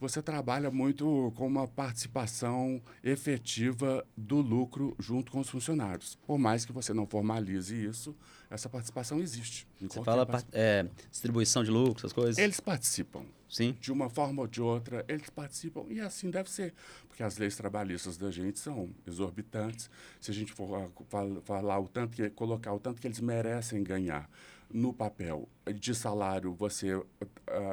você trabalha muito com uma participação efetiva do lucro junto com os funcionários. Por mais que você não formalize isso, essa participação existe. Você fala é, distribuição de lucro, essas coisas? Eles participam. Sim. De uma forma ou de outra, eles participam. E assim deve ser. Porque as leis trabalhistas da gente são exorbitantes. Se a gente for falar o tanto que, colocar o tanto que eles merecem ganhar no papel de salário você uh,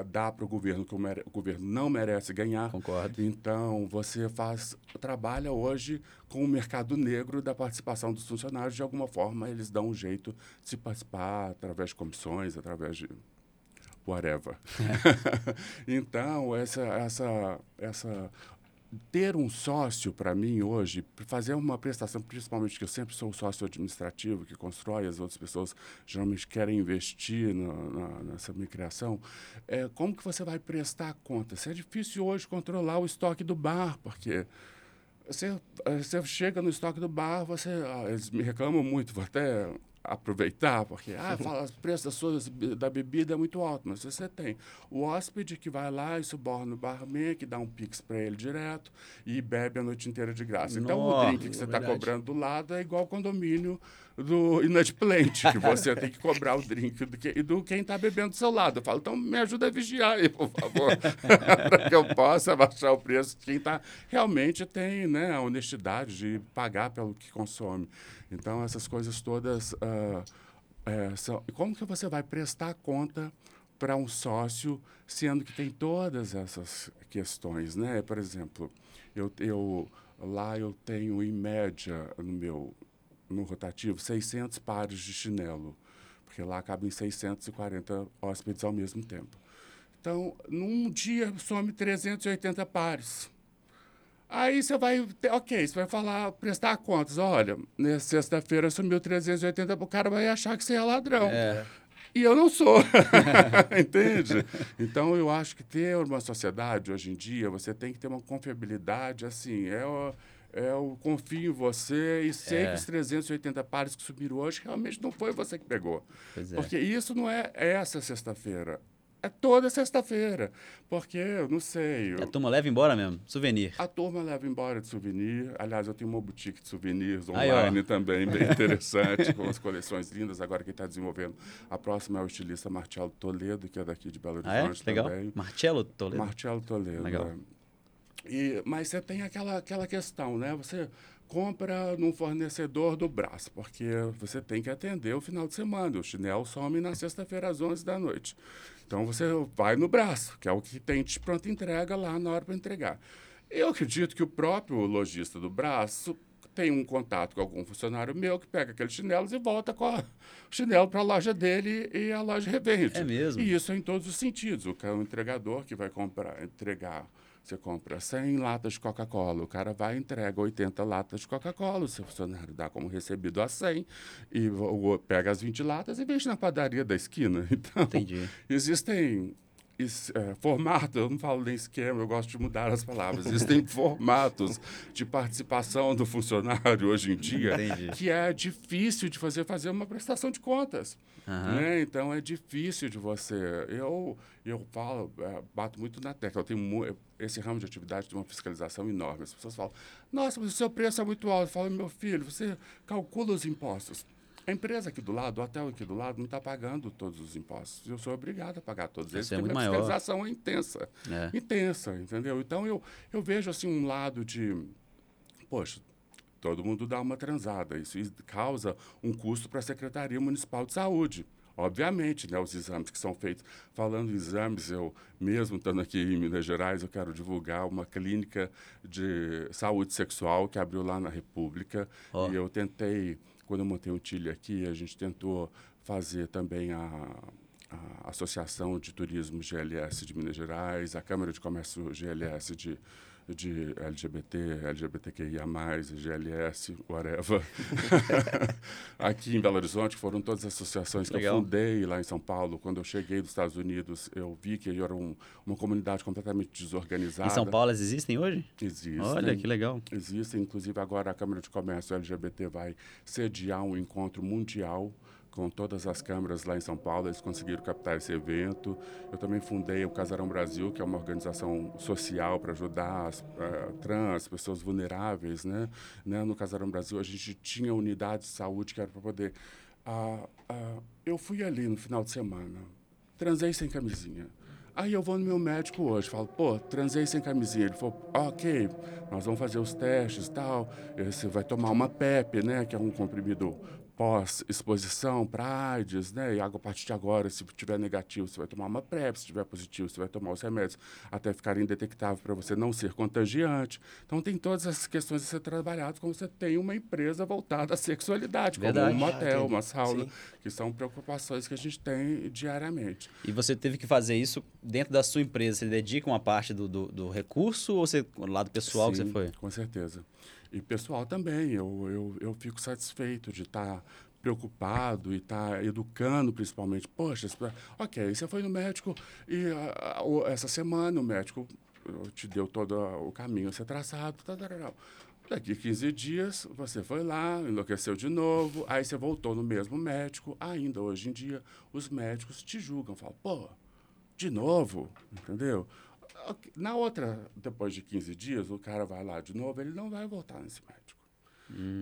dá para o governo que o, o, governo não merece ganhar. Concordo. Então você faz trabalha hoje com o mercado negro da participação dos funcionários de alguma forma eles dão um jeito de se participar através de comissões, através de whatever. [LAUGHS] então essa essa essa ter um sócio, para mim, hoje, fazer uma prestação, principalmente que eu sempre sou o sócio administrativo que constrói, as outras pessoas geralmente querem investir no, na, nessa minha criação, é, como que você vai prestar conta? Se é difícil hoje controlar o estoque do bar, porque você, você chega no estoque do bar, você, ah, eles me reclamam muito, vou até aproveitar, porque ah, fala, o preço da, sua, da bebida é muito alto, mas você tem o hóspede que vai lá e suborna o barman, que dá um pix para ele direto e bebe a noite inteira de graça. Então, o drink que você está cobrando do lado é igual condomínio do inadimplente, que você tem que cobrar o drink do, que, do quem está bebendo do seu lado. Eu falo, então me ajuda a vigiar aí, por favor, [LAUGHS] para que eu possa baixar o preço. Quem tá, realmente tem né, a honestidade de pagar pelo que consome. Então, essas coisas todas uh, é, são. Como que você vai prestar conta para um sócio, sendo que tem todas essas questões, né? Por exemplo, eu, eu lá eu tenho em média no meu no rotativo 600 pares de chinelo, porque lá cabem 640 hóspedes ao mesmo tempo. Então, num dia some 380 pares. Aí você vai, ok, você vai falar, prestar contas. Olha, nessa sexta-feira sumiu 380, o cara vai achar que você é ladrão. É. E eu não sou. [LAUGHS] Entende? Então, eu acho que ter uma sociedade hoje em dia, você tem que ter uma confiabilidade, assim, é, é eu confio em você e sei é. que os 380 pares que subiram hoje realmente não foi você que pegou. É. Porque isso não é essa sexta-feira. É toda sexta-feira. Porque, eu não sei. Eu... A turma leva embora mesmo? Souvenir? A turma leva embora de souvenir. Aliás, eu tenho uma boutique de souvenirs online Aí, [LAUGHS] também, bem interessante, com as coleções lindas. Agora quem está desenvolvendo. A próxima é o estilista Marcelo Toledo, que é daqui de Belo Horizonte ah, é? Legal. também. Marcelo Toledo? Marcelo Toledo. Legal. É. E, mas você tem aquela, aquela questão, né? Você compra num fornecedor do braço, porque você tem que atender o final de semana. O chinelo some na sexta-feira às 11 da noite. Então você vai no braço, que é o que tem de pronta entrega lá na hora para entregar. Eu acredito que o próprio lojista do braço tem um contato com algum funcionário meu que pega aqueles chinelos e volta com o chinelo para a loja dele e a loja revende. É mesmo? E isso é em todos os sentidos. O, o entregador que vai comprar, entregar você compra 100 latas de Coca-Cola, o cara vai e entrega 80 latas de Coca-Cola, o seu funcionário dá como recebido a 100 e pega as 20 latas e vende na padaria da esquina. [LAUGHS] Então, Entendi. existem é, formato, eu não falo nem esquema, eu gosto de mudar as palavras. Existem [LAUGHS] formatos de participação do funcionário hoje em dia Entendi. que é difícil de fazer fazer uma prestação de contas. Aham. Né? Então é difícil de você. Eu, eu falo, é, bato muito na tecla. Eu tenho esse ramo de atividade tem uma fiscalização enorme. As pessoas falam: Nossa, mas o seu preço é muito alto. Eu falo: Meu filho, você calcula os impostos. A empresa aqui do lado, o hotel aqui do lado, não está pagando todos os impostos. Eu sou obrigado a pagar todos eles, Isso é porque minha maior. fiscalização é intensa. É. Intensa, entendeu? Então eu, eu vejo assim um lado de. Poxa, todo mundo dá uma transada. Isso causa um custo para a Secretaria Municipal de Saúde. Obviamente, né, os exames que são feitos. Falando em exames, eu mesmo estando aqui em Minas Gerais, eu quero divulgar uma clínica de saúde sexual que abriu lá na República. Ó. E eu tentei, quando eu montei o Tilha aqui, a gente tentou fazer também a, a Associação de Turismo GLS de Minas Gerais, a Câmara de Comércio GLS de, de LGBT, LGBTQIA+, GLS, whatever. [LAUGHS] Aqui em Belo Horizonte, foram todas as associações que Legal. eu fundei lá em São Paulo. Quando eu cheguei dos Estados Unidos, eu vi que era um, uma comunidade completamente desorganizada. Em São Paulo elas existem hoje? Existem. Olha, que legal. Existem, inclusive agora a Câmara de Comércio LGBT vai sediar um encontro mundial com todas as câmaras lá em São Paulo. Eles conseguiram captar esse evento. Eu também fundei o Casarão Brasil, que é uma organização social para ajudar as eh, trans, pessoas vulneráveis. Né? Né? No Casarão Brasil, a gente tinha unidades de saúde que era para poder. Ah, ah, eu fui ali no final de semana, transei sem camisinha. Aí eu vou no meu médico hoje, falo, pô, transei sem camisinha. Ele falou, ok, nós vamos fazer os testes e tal. Você vai tomar uma PEP, né, que é um comprimido pós-exposição para AIDS, né? E a partir de agora, se tiver negativo, você vai tomar uma PrEP, se tiver positivo, você vai tomar os remédios até ficarem indetectáveis para você não ser contagiante. Então tem todas essas questões a ser trabalhadas como você tem uma empresa voltada à sexualidade, Verdade. como um Ah, motel, entendi. uma sauna, Sim. que são preocupações que a gente tem diariamente. E você teve que fazer isso dentro da sua empresa. Você dedica uma parte do, do, do recurso ou você, o lado pessoal que você Sim, foi? Com certeza. E pessoal também, eu, eu, eu fico satisfeito de estar preocupado e estar educando principalmente. Poxa, ok, você foi no médico e o- essa semana o médico te deu todo o caminho a ser traçado. Tá, tá, tá, tá. Daqui 15 dias, você foi lá, enlouqueceu de novo, aí você voltou no mesmo médico. Ainda hoje em dia, os médicos te julgam, falam, pô, de novo, entendeu? Na outra, depois de 15 dias, o cara vai lá de novo, ele não vai voltar nesse médico.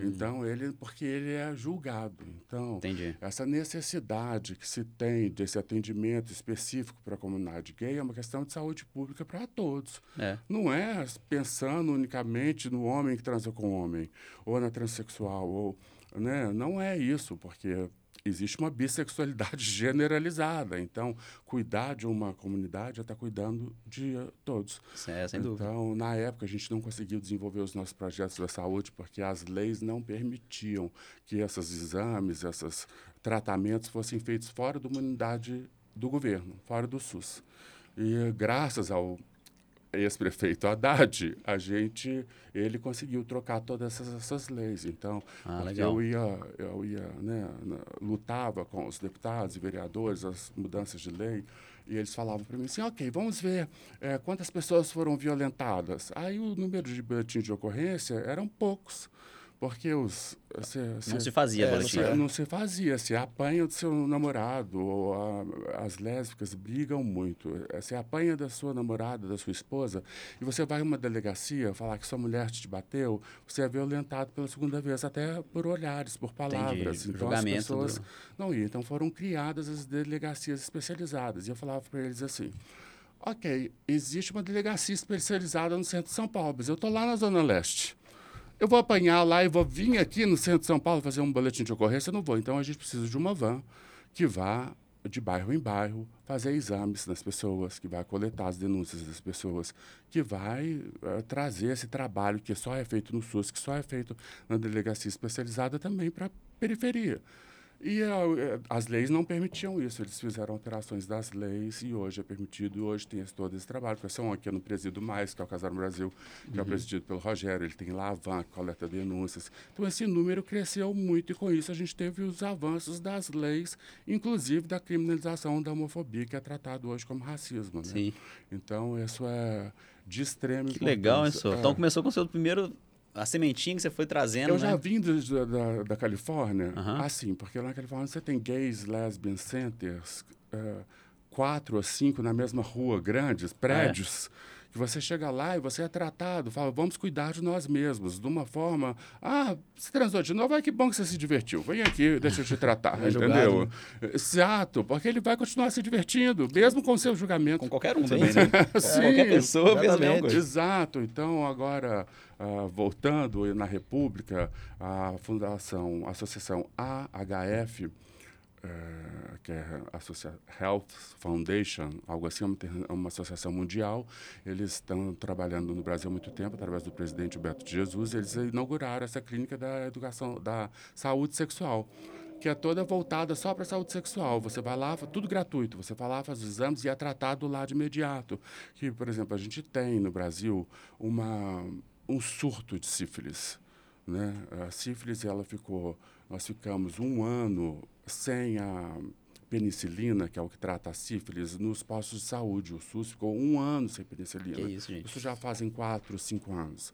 Então, ele, porque ele é julgado. Então, Entendi. essa necessidade que se tem desse atendimento específico para a comunidade gay é uma questão de saúde pública para todos. É. Não é pensando unicamente no homem que transa com homem, ou na transexual, ou, né? não é isso, porque existe uma bissexualidade [LAUGHS] generalizada. Então, cuidar de uma comunidade é estar cuidando de eh, todos. É, sem dúvida. Então, na época, a gente não conseguiu desenvolver os nossos projetos da saúde porque as leis não permitiam que esses exames, esses tratamentos fossem feitos fora da unidade do governo, fora do SUS. E graças ao ex-prefeito Haddad, a gente, ele conseguiu trocar todas essas, essas leis. Então, Ah, eu ia, eu ia, né, lutava com os deputados e vereadores as mudanças de lei e eles falavam para mim assim, ok, vamos ver eh, quantas pessoas foram violentadas. Aí o número de boletins de ocorrência eram poucos, porque os Não se fazia É, não boletim. se- não, não se fazia, se apanha do seu namorado, ou a- as lésbicas brigam muito. Eh, Você apanha da sua namorada, da sua esposa, e você vai a uma delegacia falar que sua mulher te bateu, você é violentado pela segunda vez, até por olhares, por palavras. Então as Julgamento pessoas do- não iam. Então foram criadas as delegacias especializadas. E eu falava para eles assim. Ok, existe uma delegacia especializada no centro de São Paulo, mas eu estou lá na Zona Leste. Eu vou apanhar lá e vou vir aqui no centro de São Paulo fazer um boletim de ocorrência? Não vou. Então a gente precisa de uma van que vá de bairro em bairro, fazer exames nas pessoas, que vai coletar as denúncias das pessoas, que vai uh, trazer esse trabalho que só é feito no SUS, que só é feito na delegacia especializada também para a periferia. E uh, as leis não permitiam isso, eles fizeram alterações das leis e hoje é permitido, e hoje tem esse, todo esse trabalho. Porque são aqui no Presido Mais, que é o Casar no Brasil, que uhum. é presidido pelo Rogério, ele tem lá a van, que coleta denúncias. Então esse número cresceu muito e com isso a gente teve os avanços das leis, inclusive da criminalização da homofobia, que é tratado hoje como racismo. Né? Sim. Então isso é de extremo Que legal, isso. É. Então começou com o seu primeiro a sementinha que você foi trazendo. Eu né? já vim do, da, da Califórnia, uhum. assim, porque lá na Califórnia você tem gays, lesbian centers, uh, quatro ou cinco na mesma rua, grandes, prédios. É que você chega lá e você é tratado, fala, vamos cuidar de nós mesmos, de uma forma, ah, se transou de novo, ai que bom que você se divertiu, vem aqui, deixa eu te tratar, [LAUGHS] é entendeu? Exato, porque ele vai continuar se divertindo, mesmo com o seu julgamento. Com qualquer um também, né? [LAUGHS] Sim, qualquer pessoa fez mesma coisa. Exato, então agora, uh, voltando na República, a Fundação, a Associação AHF, é, que é a Health Foundation, algo assim, uma, uma associação mundial. Eles estão trabalhando no Brasil há muito tempo, através do presidente Beto de Jesus. Eles inauguraram essa clínica da educação, da saúde sexual que é toda voltada só para a saúde sexual. Você vai lá, tudo gratuito. Você vai lá, faz os exames e é tratado lá de imediato. Que, por exemplo, a gente tem no Brasil uma, um surto de sífilis. Né? A sífilis, ela ficou, nós ficamos um ano sem a penicilina, que é o que trata a sífilis, nos postos de saúde. O SUS ficou um ano sem penicilina. Isso? Isso já fazem quatro, cinco anos.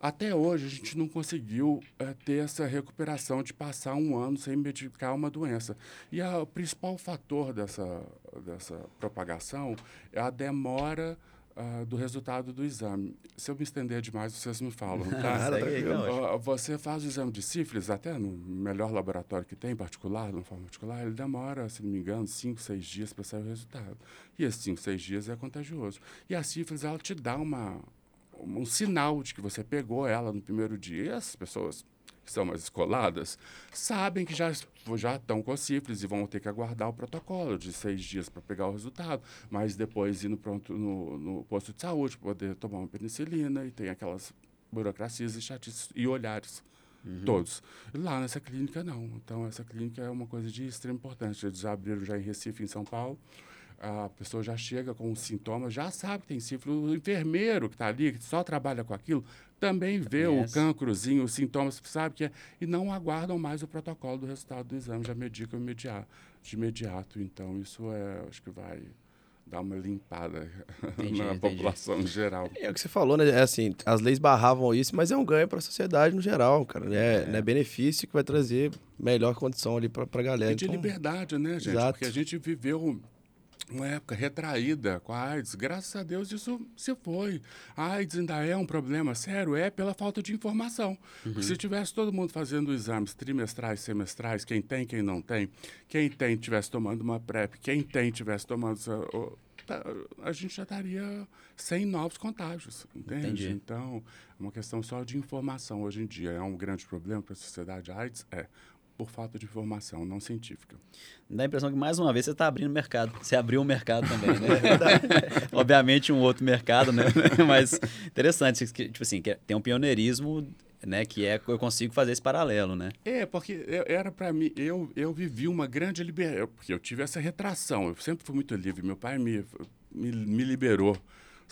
Até hoje, a gente não conseguiu é, ter essa recuperação de passar um ano sem medicar uma doença. E a, o principal fator dessa, dessa propagação é a demora uh, do resultado do exame. Se eu me estender demais, vocês me falam, tá? [LAUGHS] uh, você faz o exame de sífilis, até no melhor laboratório que tem, particular, de uma forma particular, ele demora, se não me engano, cinco, seis dias para sair o resultado. E esses cinco, seis dias é contagioso. E a sífilis, ela te dá uma, um sinal de que você pegou ela no primeiro dia. E as pessoas que são mais escoladas, sabem que já, já estão com sífilis e vão ter que aguardar o protocolo de seis dias para pegar o resultado, mas depois ir no, pronto, no, no posto de saúde para poder tomar uma penicilina e tem aquelas burocracias e chatices e olhares. Uhum. Todos. Lá nessa clínica, não. Então, essa clínica é uma coisa de extrema importância. Eles abriram já em Recife, em São Paulo a pessoa já chega com os sintomas, já sabe que tem sífilis. O enfermeiro que está ali, que só trabalha com aquilo, também vê o cancrozinho, os sintomas, sabe que é, e não aguardam mais o protocolo do resultado do exame, já medicam imediato, de imediato. Então, isso é, acho que vai dar uma limpada [LAUGHS] entendi, na entendi. população em geral. É o que você falou, né? É assim, as leis barravam isso, mas é um ganho para a sociedade no geral, cara. Né? É. Né? benefício que vai trazer melhor condição ali para a galera. E de então, liberdade, né, gente? Exato. Porque a gente viveu uma época retraída com a AIDS. Graças a Deus isso se foi. A AIDS ainda é um problema sério, é pela falta de informação. Uhum. Se tivesse todo mundo fazendo exames trimestrais, semestrais, quem tem, quem não tem, quem tem tivesse tomando uma PrEP, quem tem tivesse tomando tá, a gente já estaria sem novos contágios, entende? Entendi. Então, é uma questão só de informação hoje em dia. É um grande problema para a sociedade AIDS? É por falta de informação não científica. Dá a impressão que, mais uma vez, você está abrindo mercado. Você abriu um mercado também, né? [LAUGHS] Obviamente, um outro mercado, né? [LAUGHS] Mas interessante, tipo assim, tem um pioneirismo né, que é eu consigo fazer esse paralelo, né? É, porque era para mim, eu, eu vivi uma grande liberdade, porque eu tive essa retração, eu sempre fui muito livre, meu pai me, me, me liberou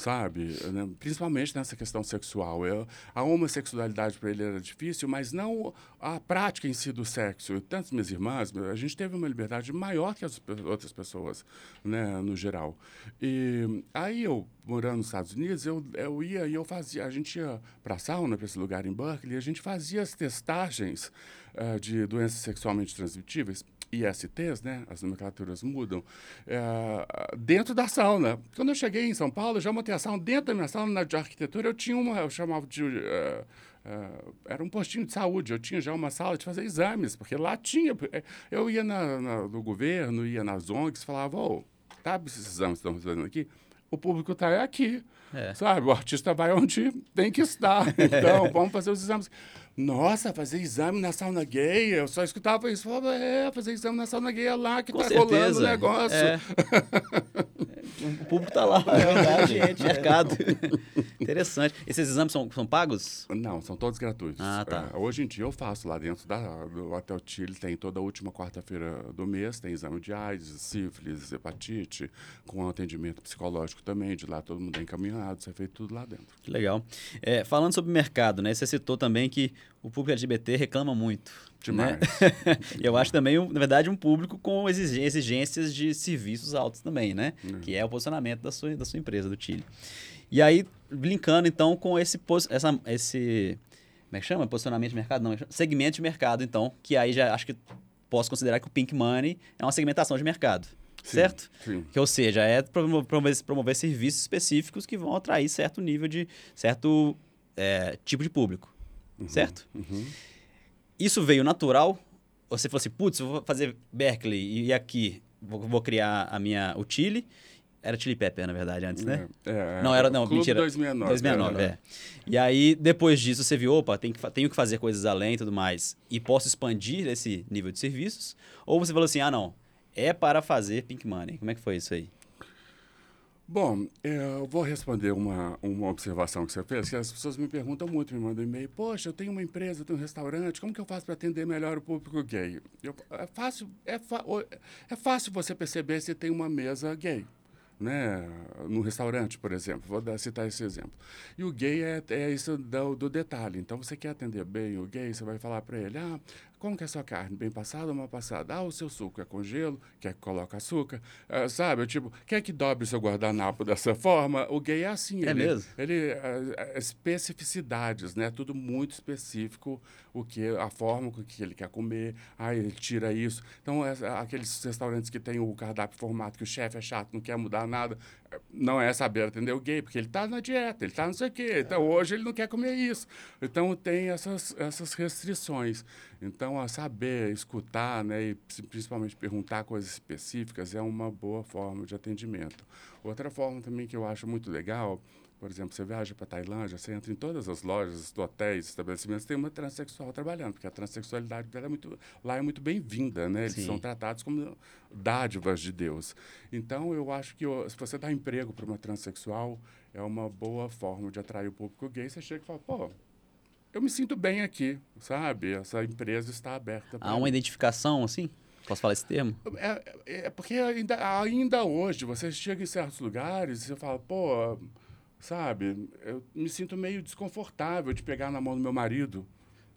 sabe? Né? Principalmente nessa questão sexual. Eu, a homossexualidade para ele era difícil, mas não a prática em si do sexo. Tanto minhas irmãs, a gente teve uma liberdade maior que as outras pessoas, né, no geral. E aí eu, morando nos Estados Unidos, eu, eu ia e eu fazia, a gente ia para a sauna, para esse lugar em Berkeley, a gente fazia as testagens uh, de doenças sexualmente transmitíveis ISTs, né, as nomenclaturas mudam, é, dentro da sauna. Quando eu cheguei em São Paulo, já montei a sauna dentro da minha sauna de arquitetura, eu tinha uma, eu chamava de... Uh, uh, era um postinho de saúde, eu tinha já uma sala de fazer exames, porque lá tinha... Eu ia na, na, no governo, ia nas ONGs, falava, ô, oh, sabe esses exames que estão fazendo aqui? O público está aqui. É. Sabe? O artista vai onde tem que estar. [LAUGHS] Então, vamos fazer os exames. Nossa, fazer exame na sauna gay? Eu só escutava isso. Falava, é, fazer exame na sauna gay é lá que Com tá certeza. rolando o negócio. É. [LAUGHS] o público tá lá. É verdade, [LAUGHS] gente. Mercado. Interessante. Esses exames são, são pagos? Não, são todos gratuitos. Ah, tá. É, hoje em dia eu faço lá dentro da, do Hotel Chile, tem toda a última quarta-feira do mês, tem exame de AIDS, sífilis, hepatite, com atendimento psicológico também, de lá todo mundo é encaminhado, isso é feito tudo lá dentro. Que legal. É, falando sobre mercado, né? Você citou também que o público LGBT reclama muito. Demais. Né? [LAUGHS] eu acho também, na verdade, um público com exigências de serviços altos também, né? Uhum. Que é o posicionamento da sua, da sua empresa, do Chile. E aí, brincando então com esse, essa, esse como é que chama? Posicionamento de mercado? Não, segmento de mercado, então, que aí já acho que posso considerar que o Pink Money é uma segmentação de mercado. Sim, certo? Sim. Que, ou seja, é promover, promover serviços específicos que vão atrair certo nível de. certo é, tipo de público. Uhum, certo? Uhum. Isso veio natural? Você falou assim, putz, eu vou fazer Berkeley e aqui vou, vou criar a minha Utile. Era Chili Pepper, na verdade, antes, né? É, é, não, era, não, Clube mentira. 2009. 2009, é. E aí, depois disso, você viu, opa, tem que, tenho que fazer coisas além e tudo mais, e posso expandir esse nível de serviços? Ou você falou assim, ah, não, é para fazer Pink Money. Como é que foi isso aí? Bom, eu vou responder uma, uma observação que você fez, que as pessoas me perguntam muito, me mandam e-mail, poxa, eu tenho uma empresa, eu tenho um restaurante, como que eu faço para atender melhor o público gay? Eu, é, fácil, é, é fácil você perceber se tem uma mesa gay né, no restaurante, por exemplo. Vou dar, citar esse exemplo. E o gay é, é isso do, do, detalhe. Então, você quer atender bem o gay, você vai falar para ele, ah, como que é a sua carne? Bem passada ou mal passada? Ah, o seu suco é com gelo? Quer que coloque açúcar? Ah, sabe? Tipo, quer que dobre o seu guardanapo dessa forma? O gay é assim. É ele, mesmo? Ele, uh, especificidades, né? Tudo muito específico, o que, a forma com que ele quer comer. Ah, ele tira isso. Então, é, aqueles restaurantes que tem o cardápio formato, que o chefe é chato, não quer mudar nada, não é saber atender o gay, porque ele está na dieta, ele está não sei o quê. Então, hoje ele não quer comer isso. Então, tem essas, essas restrições. Então, a saber escutar, né, e principalmente perguntar coisas específicas é uma boa forma de atendimento. Outra forma também que eu acho muito legal por exemplo, você viaja para Tailândia, você entra em todas as lojas, hotéis, estabelecimentos, tem uma transexual trabalhando, porque a transexualidade dela é muito, lá é muito bem-vinda, né? Eles Sim. são tratados como dádivas de Deus. Então, eu acho que se você dá emprego para uma transexual, é uma boa forma de atrair o público gay. Você chega e fala, pô, eu me sinto bem aqui, sabe? Essa empresa está aberta. Há uma identificação, assim? Posso falar esse termo? É, é porque ainda, ainda hoje, você chega em certos lugares e você fala, pô sabe? Eu me sinto meio desconfortável de pegar na mão do meu marido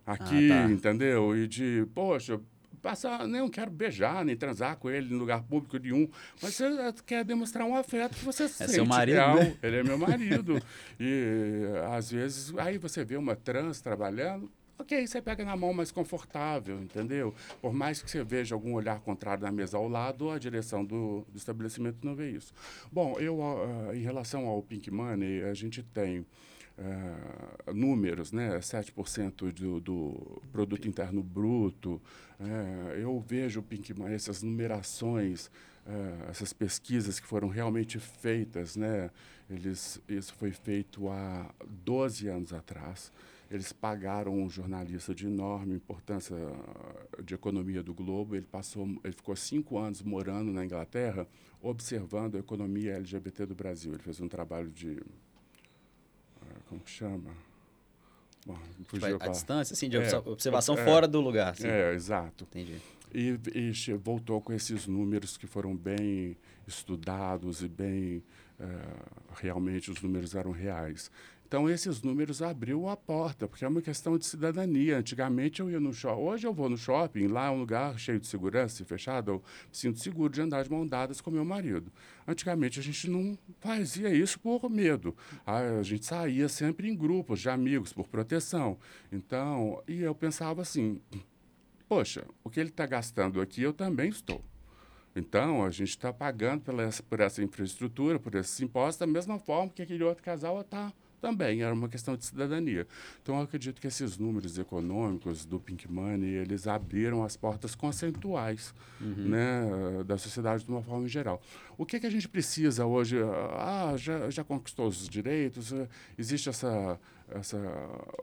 aqui, ah, tá. entendeu? E de, poxa, passar, nem quero beijar, nem transar com ele em lugar público nenhum, mas você quer demonstrar um afeto que você é sente seu marido, real. Né? Ele é meu marido. e às vezes aí você vê uma trans trabalhando, Ok, você pega na mão mais confortável, entendeu? Por mais que você veja algum olhar contrário na mesa ao lado, a direção do, do estabelecimento não vê isso. Bom, eu, uh, em relação ao Pink Money, a gente tem uh, números, né? 7% do, do produto interno bruto. Uh, eu vejo o Pink Money, essas numerações, uh, essas pesquisas que foram realmente feitas, né? Eles, isso foi feito há 12 anos atrás. Eles pagaram um jornalista de enorme importância de economia do globo. Ele passou, ele ficou cinco anos morando na Inglaterra, observando a economia LGBT do Brasil. Ele fez um trabalho de ah, como que chama? Bom, fugiu a, distância, sim, de é, observação é, fora do lugar. Sim. É, exato. Entendi. E, e, voltou com esses números que foram bem estudados e bem realmente os números eram reais. Então, esses números abriu a porta, porque é uma questão de cidadania. Antigamente eu ia no shopping, hoje eu vou no shopping, lá é um lugar cheio de segurança e fechado, eu sinto seguro de andar de mão dadas com meu marido. Antigamente a gente não fazia isso por medo. A gente saía sempre em grupos de amigos, por proteção. Então, e eu pensava assim: poxa, o que ele está gastando aqui, eu também estou. Então, a gente está pagando pela, por essa infraestrutura, por esses impostos, da mesma forma que aquele outro casal está também era uma questão de cidadania. Então, eu acredito que esses números econômicos do Pink Money, eles abriram as portas conceituais uhum. né, da sociedade de uma forma geral. O que, que a gente precisa hoje? Ah, já, já conquistou os direitos, existe essa essa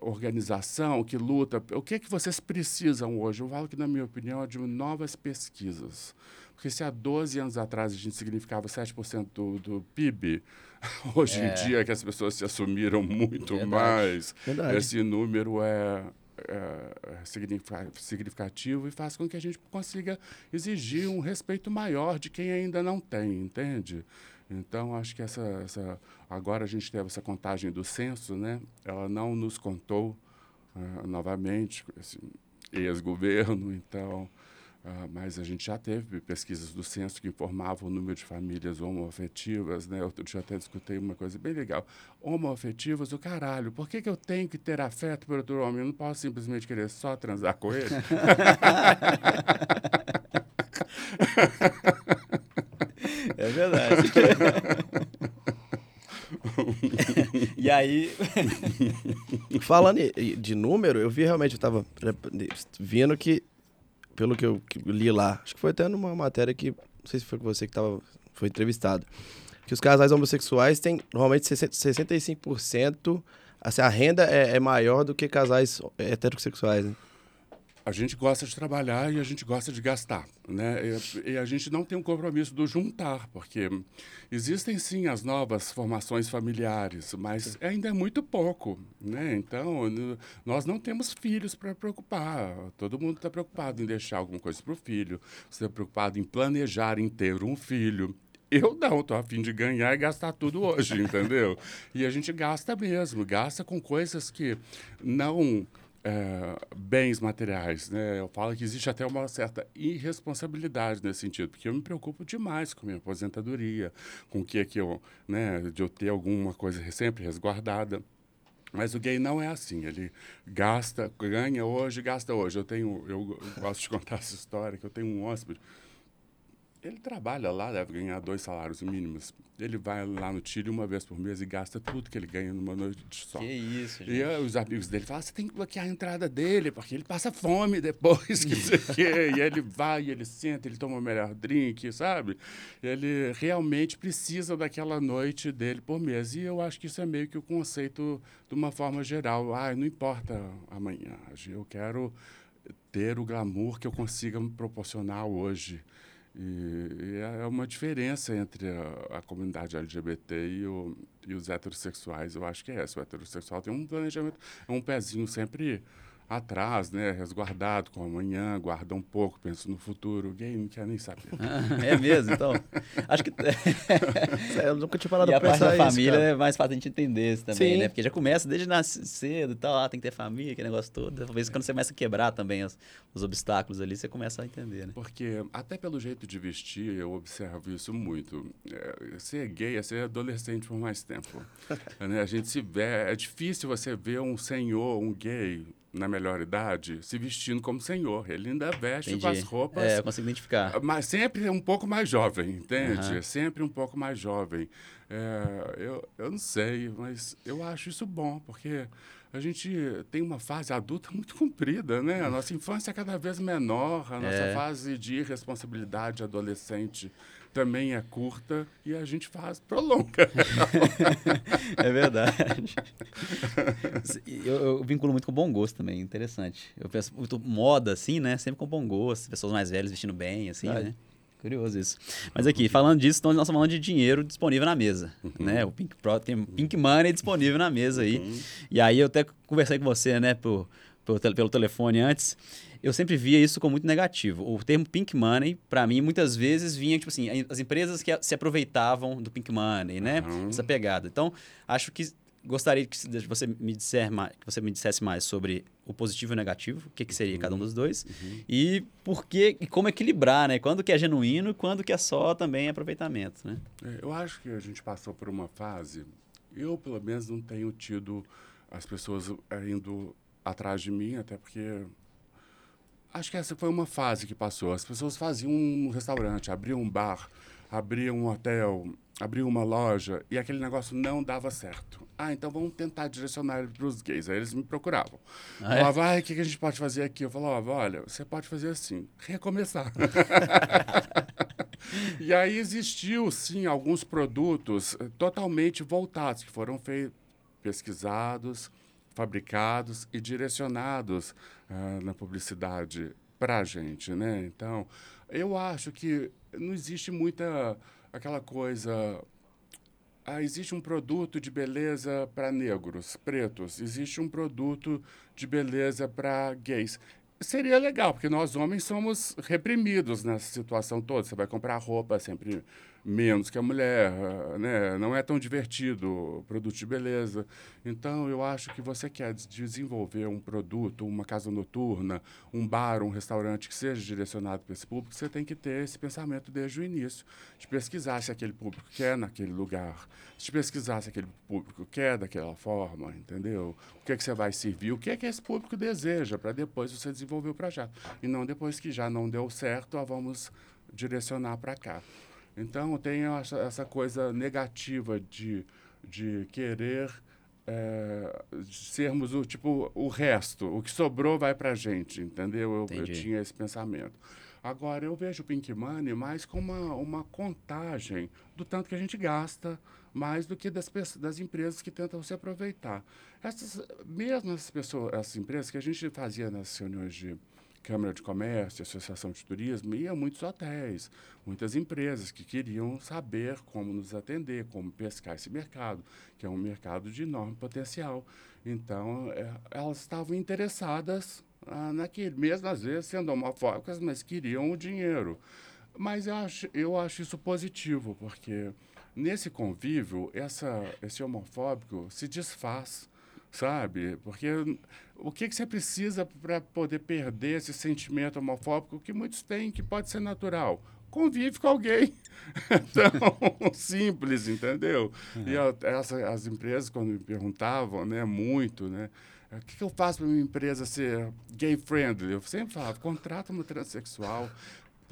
organização que luta. O que, que vocês precisam hoje? Eu falo que, na minha opinião, é de novas pesquisas. Porque se há 12 anos atrás a gente significava 7% do, do PIB, [LAUGHS] hoje é. em dia que as pessoas se assumiram muito Verdade. mais, Verdade. esse número é, é, significativo e faz com que a gente consiga exigir um respeito maior de quem ainda não tem, entende? Então, acho que essa, essa agora a gente teve essa contagem do censo, né? Ela não nos contou uh, novamente esse ex-governo, então Uh, mas a gente já teve pesquisas do censo que informavam o número de famílias homoafetivas, né? Outro dia até escutei uma coisa bem legal. Homoafetivas, o caralho, por que, que eu tenho que ter afeto por outro homem? Eu não posso simplesmente querer só transar com ele? [LAUGHS] é verdade. e aí. [LAUGHS] Falando de número, eu vi realmente, eu estava vendo que pelo que eu li lá, acho que foi até numa matéria que, não sei se foi você que tava, foi entrevistado, que os casais homossexuais têm normalmente 65%, assim, a renda é, é maior do que casais heterossexuais, né? A gente gosta de trabalhar e a gente gosta de gastar, né? E, a gente não tem um compromisso do juntar, porque existem sim as novas formações familiares, mas ainda é muito pouco, né? Então nós não temos filhos para preocupar. Todo mundo está preocupado em deixar alguma coisa para o filho, está preocupado em planejar em ter um filho. Eu não, estou a fim de ganhar e gastar tudo hoje, [LAUGHS] entendeu? E a gente gasta mesmo, gasta com coisas que não é, bens materiais. Né? Eu falo que existe até uma certa irresponsabilidade nesse sentido, porque eu me preocupo demais com minha aposentadoria, com o que é que eu, né, de eu ter alguma coisa sempre resguardada. Mas o gay não é assim, ele gasta, ganha hoje, gasta hoje. Eu tenho, eu gosto de contar essa história, que eu tenho um hóspede ele trabalha lá, deve ganhar dois salários mínimos. Ele vai lá no Chile uma vez por mês e gasta tudo que ele ganha numa noite de sol. Que isso, gente. E os amigos dele falam, você tem que bloquear a entrada dele, porque ele passa fome depois, [LAUGHS] que sei quê. E ele vai, ele senta, ele toma o melhor drink, sabe? Ele realmente precisa daquela noite dele por mês. E eu acho que isso é meio que o conceito de uma forma geral. Ah, não importa amanhã, eu quero ter o glamour que eu consiga me proporcionar hoje. E, e, é uma diferença entre a, a comunidade LGBT e, o, e, os heterossexuais. Eu acho que é essa. O heterossexual tem um planejamento, é um pezinho sempre atrás, né, resguardado com amanhã, guarda um pouco, pensa no futuro. O gay não quer nem saber. [LAUGHS] Ah, é mesmo, então. Acho que. [LAUGHS] [LAUGHS] eu nunca tinha parado e pra a parte da família é mais fácil a gente entender isso também, Sim. né? Porque já começa desde nascer cedo e tal, ah, tem que ter família, aquele negócio todo. Talvez quando você começa a quebrar também os, os obstáculos ali, você começa a entender, né? Porque até pelo jeito de vestir, eu observo isso muito. É, ser gay é ser adolescente por mais tempo. né? A gente se vê, é difícil você ver um senhor, um gay, na melhor idade, se vestindo como senhor. Ele ainda veste Entendi. com as roupas. É, eu consigo identificar. Mas sempre um pouco mais jovem, entende? Uhum. Sempre um pouco mais jovem. É, eu, eu não sei, mas eu acho isso bom, porque a gente tem uma fase adulta [LAUGHS] muito comprida, né? A nossa infância é cada vez menor, a nossa é. fase de irresponsabilidade adolescente também é curta e a gente faz prolonga. [LAUGHS] é verdade. [LAUGHS] Eu, eu, vinculo muito com bom gosto também, interessante. Eu penso muito moda, assim, né? Sempre com bom gosto, pessoas mais velhas vestindo bem, assim, é. né? Curioso isso. Mas aqui, falando disso, então, nós estamos falando de dinheiro disponível na mesa. Uhum. Né? O Pink Pro tem Pink Money disponível na mesa aí. Uhum. E aí eu até conversei com você, né, por, por, pelo telefone antes eu sempre via isso como muito negativo. O termo pink money, para mim, muitas vezes vinha, tipo assim, as empresas que se aproveitavam do pink money, né? Uhum. Essa pegada. Então, acho que gostaria que você me disser mais, que você me dissesse mais sobre o positivo e o negativo, o que, que seria uhum. cada um dos dois, uhum. e por que e como equilibrar, né? Quando que é genuíno e quando que é só também aproveitamento, né? É, eu acho que a gente passou por uma fase, eu pelo menos não tenho tido as pessoas indo atrás de mim, até porque Acho que essa foi uma fase que passou. As pessoas faziam um restaurante, abriam um bar, abriam um hotel, abriu uma loja e aquele negócio não dava certo. Ah, então vamos tentar direcionar ele para os gays. Aí eles me procuravam. Ah, é? Falava, ah, o que a gente pode fazer aqui? Eu falava, olha, você pode fazer assim, recomeçar. [LAUGHS] e aí existiu, sim, alguns produtos eh, totalmente voltados, que foram pesquisados, fabricados e direcionados uh, na publicidade para a gente, né? Então, eu acho que não existe muita aquela coisa. Ah, existe um produto de beleza para negros, pretos, existe um produto de beleza para gays. Seria legal, porque nós homens somos reprimidos nessa situação toda. Você vai comprar roupa sempre menos que a mulher, né? Não é tão divertido produto de beleza. Então, eu acho que você quer desenvolver um produto, uma casa noturna, um bar, um restaurante que seja direcionado para esse público, você tem que ter esse pensamento desde o início, de pesquisar se aquele público quer naquele lugar, de pesquisar se aquele público quer daquela forma, entendeu? O que é que você vai servir, o que é que esse público deseja, para depois você desenvolver o projeto. E não depois que já não deu certo, ó, vamos direcionar para cá. Então, tem essa, essa coisa negativa de, de querer é, sermos o tipo o resto, o que sobrou vai para a gente, entendeu? Eu, eu, tinha esse pensamento. Agora, eu vejo o Pink Money mais como uma, uma contagem do tanto que a gente gasta, mais do que das, das empresas que tentam se aproveitar. Essas, mesmo essas pessoas, essas empresas que a gente fazia nas reuniões de Câmara de Comércio, Associação de Turismo, e a muitos hotéis, muitas empresas que queriam saber como nos atender, como pescar esse mercado, que é um mercado de enorme potencial. Então, é, elas estavam interessadas ah, mesmo às vezes sendo homofóbicas, mas queriam o dinheiro. Mas eu acho, eu acho isso positivo, porque nesse convívio, essa, esse homofóbico se desfaz sabe? Porque o que, que você precisa para poder perder esse sentimento homofóbico que muitos têm, que pode ser natural? Convive com alguém. [LAUGHS] Tão [LAUGHS] simples, entendeu? Uhum. E eu, essa, as empresas, quando me perguntavam, né, muito, né? O que, que eu faço para minha empresa ser gay friendly? Eu sempre falava, contrata uma transexual,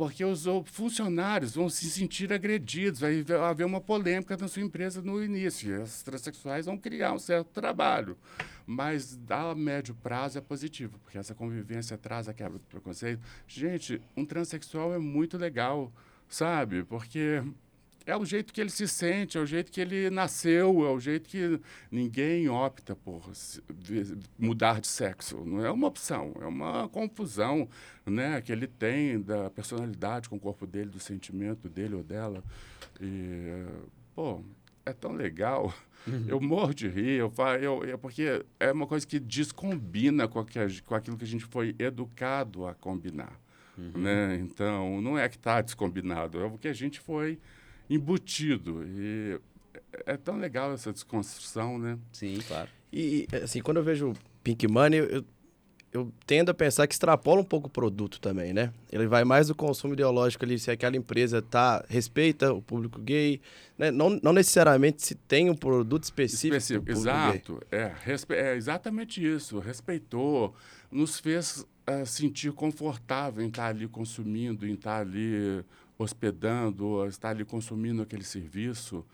porque os funcionários vão se sentir agredidos, vai haver uma polêmica na sua empresa no início. As transexuais vão criar um certo trabalho, mas a médio prazo é positivo, porque essa convivência traz a quebra do preconceito. Gente, um transexual é muito legal, sabe? Porque é o jeito que ele se sente, é o jeito que ele nasceu, é o jeito que ninguém opta por mudar de sexo. Não é uma opção, é uma confusão né, que ele tem da personalidade com o corpo dele, do sentimento dele ou dela. E, pô, é tão legal. Uhum. Eu morro de rir, eu, eu, eu, porque é uma coisa que descombina com, que, com aquilo que a gente foi educado a combinar. Uhum. Né? Então, não é que está descombinado, é o que a gente foi embutido. E é tão legal essa desconstrução, né? Sim, claro. E, assim, quando eu vejo Pink Money, eu, eu tendo a pensar que extrapola um pouco o produto também, né? Ele vai mais do consumo ideológico ali, se aquela empresa tá, respeita o público gay, né? não, não necessariamente se tem um produto específico. específico exato, é, é, exatamente isso. Respeitou, nos fez uh, sentir confortável em estar ali consumindo, em estar ali hospedando, estar ali consumindo aquele serviço.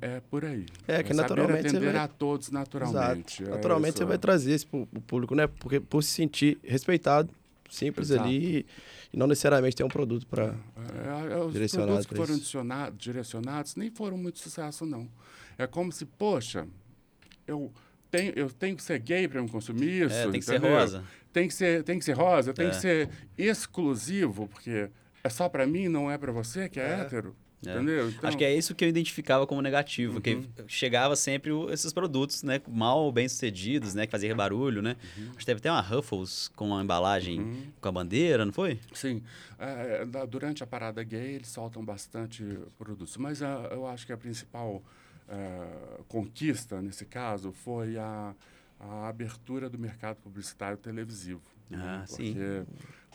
É, é por aí. É que é naturalmente atender vai... a todos naturalmente. É naturalmente você vai trazer isso para o público, né? Porque por se sentir respeitado, simples Exato. ali e não necessariamente ter um produto para é, é, os direcionado produtos que foram direcionados, direcionados nem foram muito sucesso não. É como se, poxa, eu tenho, eu tenho que ser gay para me consumir isso. É, tem que entendeu? ser rosa. Tem que ser, tem que ser rosa, tem que é. ser exclusivo, porque é só para mim, não é para você que é, é. hétero. É. Entendeu? Então... Acho que é isso que eu identificava como negativo, uhum. que chegava sempre esses produtos, né, mal bem sucedidos, né, que fazia barulho, né. Uhum. Acho que teve até uma Ruffles com a embalagem uhum. com a bandeira, não foi? Sim. É, durante a parada gay eles soltam bastante produtos, mas a, eu acho que a principal é, conquista nesse caso foi a, a abertura do mercado publicitário televisivo. Ah, né? Porque sim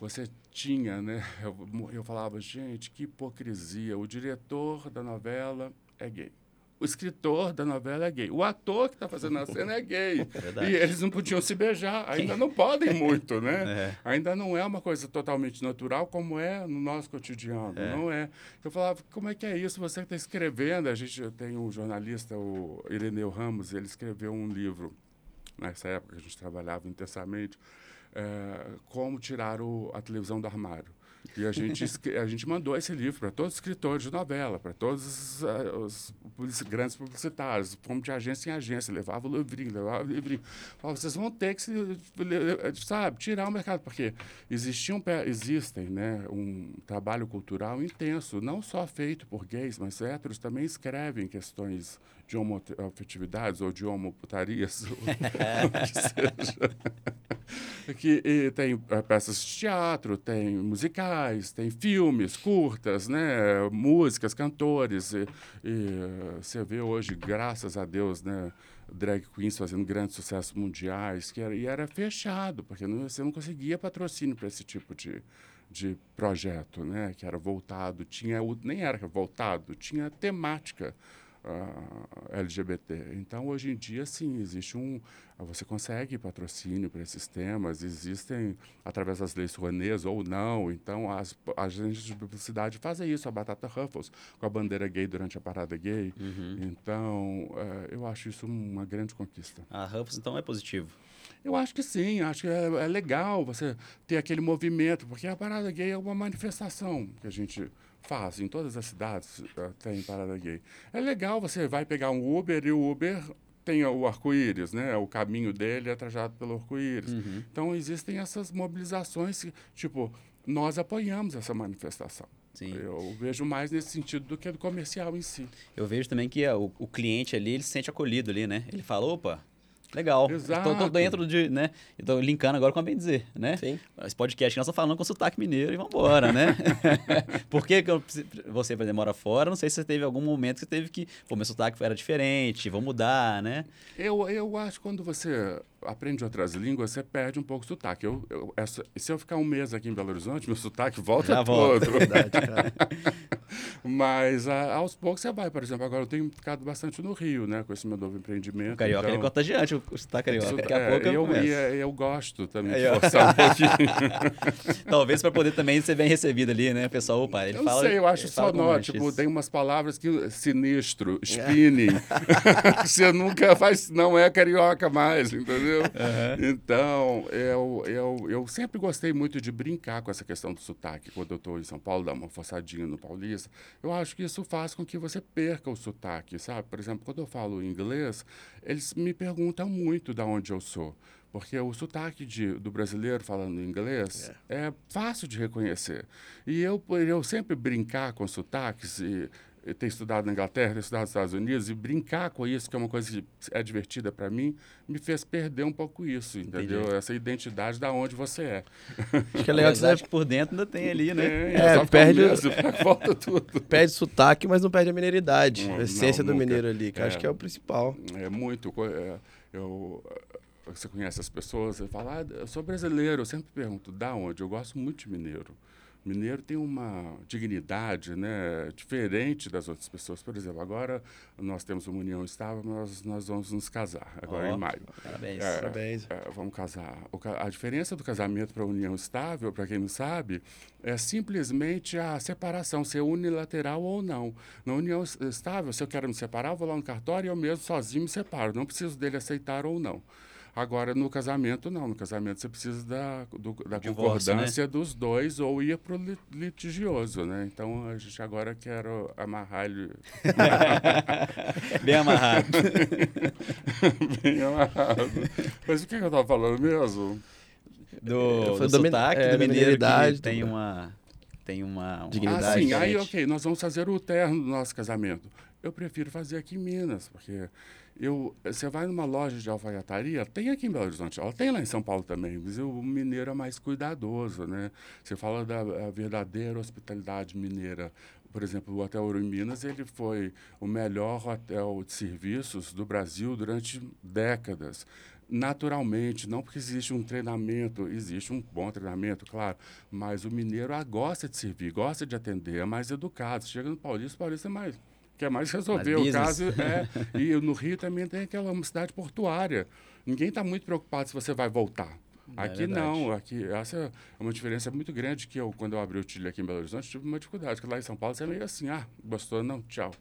você tinha, né? Eu, eu falava, gente, que hipocrisia. O diretor da novela é gay. o escritor da novela é gay. O ator que está fazendo a cena é gay. [LAUGHS] Verdade. E eles não podiam se beijar. Ainda não podem muito, né? [LAUGHS] É. Ainda não é uma coisa totalmente natural como é no nosso cotidiano. É. Não é. Eu falava, como é que é isso? Você está escrevendo. A gente tem um jornalista, o Ireneu Ramos, ele escreveu um livro, nessa época que a gente trabalhava intensamente, é, como tirar o, a televisão do armário. E a gente, [LAUGHS] a gente mandou esse livro para todos os escritores de novela, para todos os, os, grandes publicitários, fomos de agência em agência, levava o livrinho, levava o livrinho. Falava, vocês vão ter que, se, sabe, tirar o mercado, porque existiam, existem né, um trabalho cultural intenso, não só feito por gays, mas héteros também escrevem questões de homoafetividades ou de homoputarias, ou [LAUGHS] que seja. que tem eh, peças de teatro, tem musicais, tem filmes, curtas, né, músicas, cantores. E, e você vê hoje, graças a Deus, né, drag queens fazendo grandes sucessos mundiais, que era, e era fechado, porque não, você não conseguia patrocínio para esse tipo de, de projeto, né, que era voltado, tinha nem era voltado, tinha temática uh, LGBT. Então, hoje em dia, sim, existe um. Você consegue patrocínio para esses temas, existem, através das leis Rouenês ou não. Então, as agências de publicidade fazem isso, a Batata Ruffles, com a bandeira gay durante a parada gay. Uhum. Então, uh, eu acho isso uma grande conquista. A Ruffles, então, é positivo? Eu acho que sim, acho que é, é legal você ter aquele movimento, porque a parada gay é uma manifestação que a gente faz. Em todas as cidades uh, tem parada gay. É legal, você vai pegar um Uber e o Uber tem o arco-íris, né? O caminho dele é trajado pelo arco-íris. Uhum. Então, existem essas mobilizações, que, tipo, nós apoiamos essa manifestação. Sim. Eu vejo mais nesse sentido do que do comercial em si. Eu vejo também que o, o cliente ali, ele se sente acolhido ali, né? Ele fala, opa, Legal. Exato. Tô, tô, dentro de, né? Estou linkando agora com a bem dizer, né? Sim. Esse podcast nós estamos falando com sotaque mineiro e vamos embora, né? [LAUGHS] por que, que eu, você, por exemplo, mora fora? Não sei se você teve algum momento que você teve que, pô, meu sotaque era diferente, vou mudar, né? Eu, eu acho que quando você aprende outras línguas, você perde um pouco o sotaque. Eu, eu, essa, se eu ficar um mês aqui em Belo Horizonte, meu sotaque volta Já todo. Volta, é verdade. [LAUGHS] Mas a, aos poucos você vai. Por exemplo, agora eu tenho ficado bastante no Rio, né? Com esse meu novo empreendimento. O carioca então, é contagiante, o sotaque carioca. Daqui a é, pouco eu, eu, eu, eu gosto também de forçar um pouquinho. [LAUGHS] Talvez para poder também ser bem recebido ali, né? Pessoal, opa, ele eu fala... Eu sei, eu acho sonoro. Tipo, tem umas palavras que... Sinistro, spinning. [LAUGHS] você nunca faz... Não é carioca mais, entendeu? Uhum. Então, eu, eu, eu sempre gostei muito de brincar com essa questão do sotaque. Quando eu estou em São Paulo, dar uma forçadinha no paulista. Eu acho que isso faz com que você perca o sotaque, sabe? Por exemplo, quando eu falo inglês, eles me perguntam muito de onde eu sou. Porque o sotaque de, do brasileiro falando inglês é. é fácil de reconhecer. E eu, eu sempre brincar com sotaques e ter estudado na Inglaterra, ter estudado nos Estados Unidos e brincar com isso, que é uma coisa que é divertida para mim, me fez perder um pouco isso, entendeu? Entendi. Essa identidade da onde você é. Acho que é legal que você por dentro ainda tem ali, né? Tem, é, é perde, mesmo, [LAUGHS] volta tudo. Perde sotaque, mas não perde a mineiridade, a essência não, do mineiro ali, que é, acho que é o principal. É muito. É, eu, você conhece as pessoas, você fala, ah, eu sou brasileiro, eu sempre pergunto, da onde? Eu gosto muito de mineiro mineiro tem uma dignidade né, diferente das outras pessoas. Por exemplo, agora nós temos uma união estável, nós, nós vamos nos casar, agora oh, em maio. Parabéns. É, parabéns. É, vamos casar. O, a diferença do casamento para a união estável, para quem não sabe, é simplesmente a separação, ser unilateral ou não. Na união estável, se eu quero me separar, eu vou lá no cartório e eu mesmo sozinho me separo. Não preciso dele aceitar ou não. Agora, no casamento, não. No casamento, você precisa da, do, da Divórcio, concordância né? dos dois ou ir para o litigioso, né? Então, a gente agora quer amarrar ele... [LAUGHS] Bem amarrado. [LAUGHS] Bem amarrado. Mas o que, que eu estava falando mesmo? Do, do, do sotaque, é, do mineiro que tem uma... Tem uma, uma dignidade. Ah, sim. Aí, ok, nós vamos fazer o terno do nosso casamento. Eu prefiro fazer aqui em Minas, porque eu, você vai numa loja de alfaiataria, tem aqui em Belo Horizonte, tem lá em São Paulo também, mas o mineiro é mais cuidadoso, né? Você fala da verdadeira hospitalidade mineira. Por exemplo, o Hotel Ouro em Minas, ele foi o melhor hotel de serviços do Brasil durante décadas naturalmente, não porque existe um treinamento, existe um bom treinamento, claro, mas o mineiro gosta de servir, gosta de atender, é mais educado. Chega no Paulista, o Paulista é mais quer mais resolver o caso. É, [LAUGHS] e no Rio também tem aquela uma cidade portuária. Ninguém está muito preocupado se você vai voltar. É aqui não, aqui essa é uma diferença muito grande que eu, quando eu abri o Tilha aqui em Belo Horizonte, tive uma dificuldade, porque lá em São Paulo você é meio assim, ah, gostou, não, tchau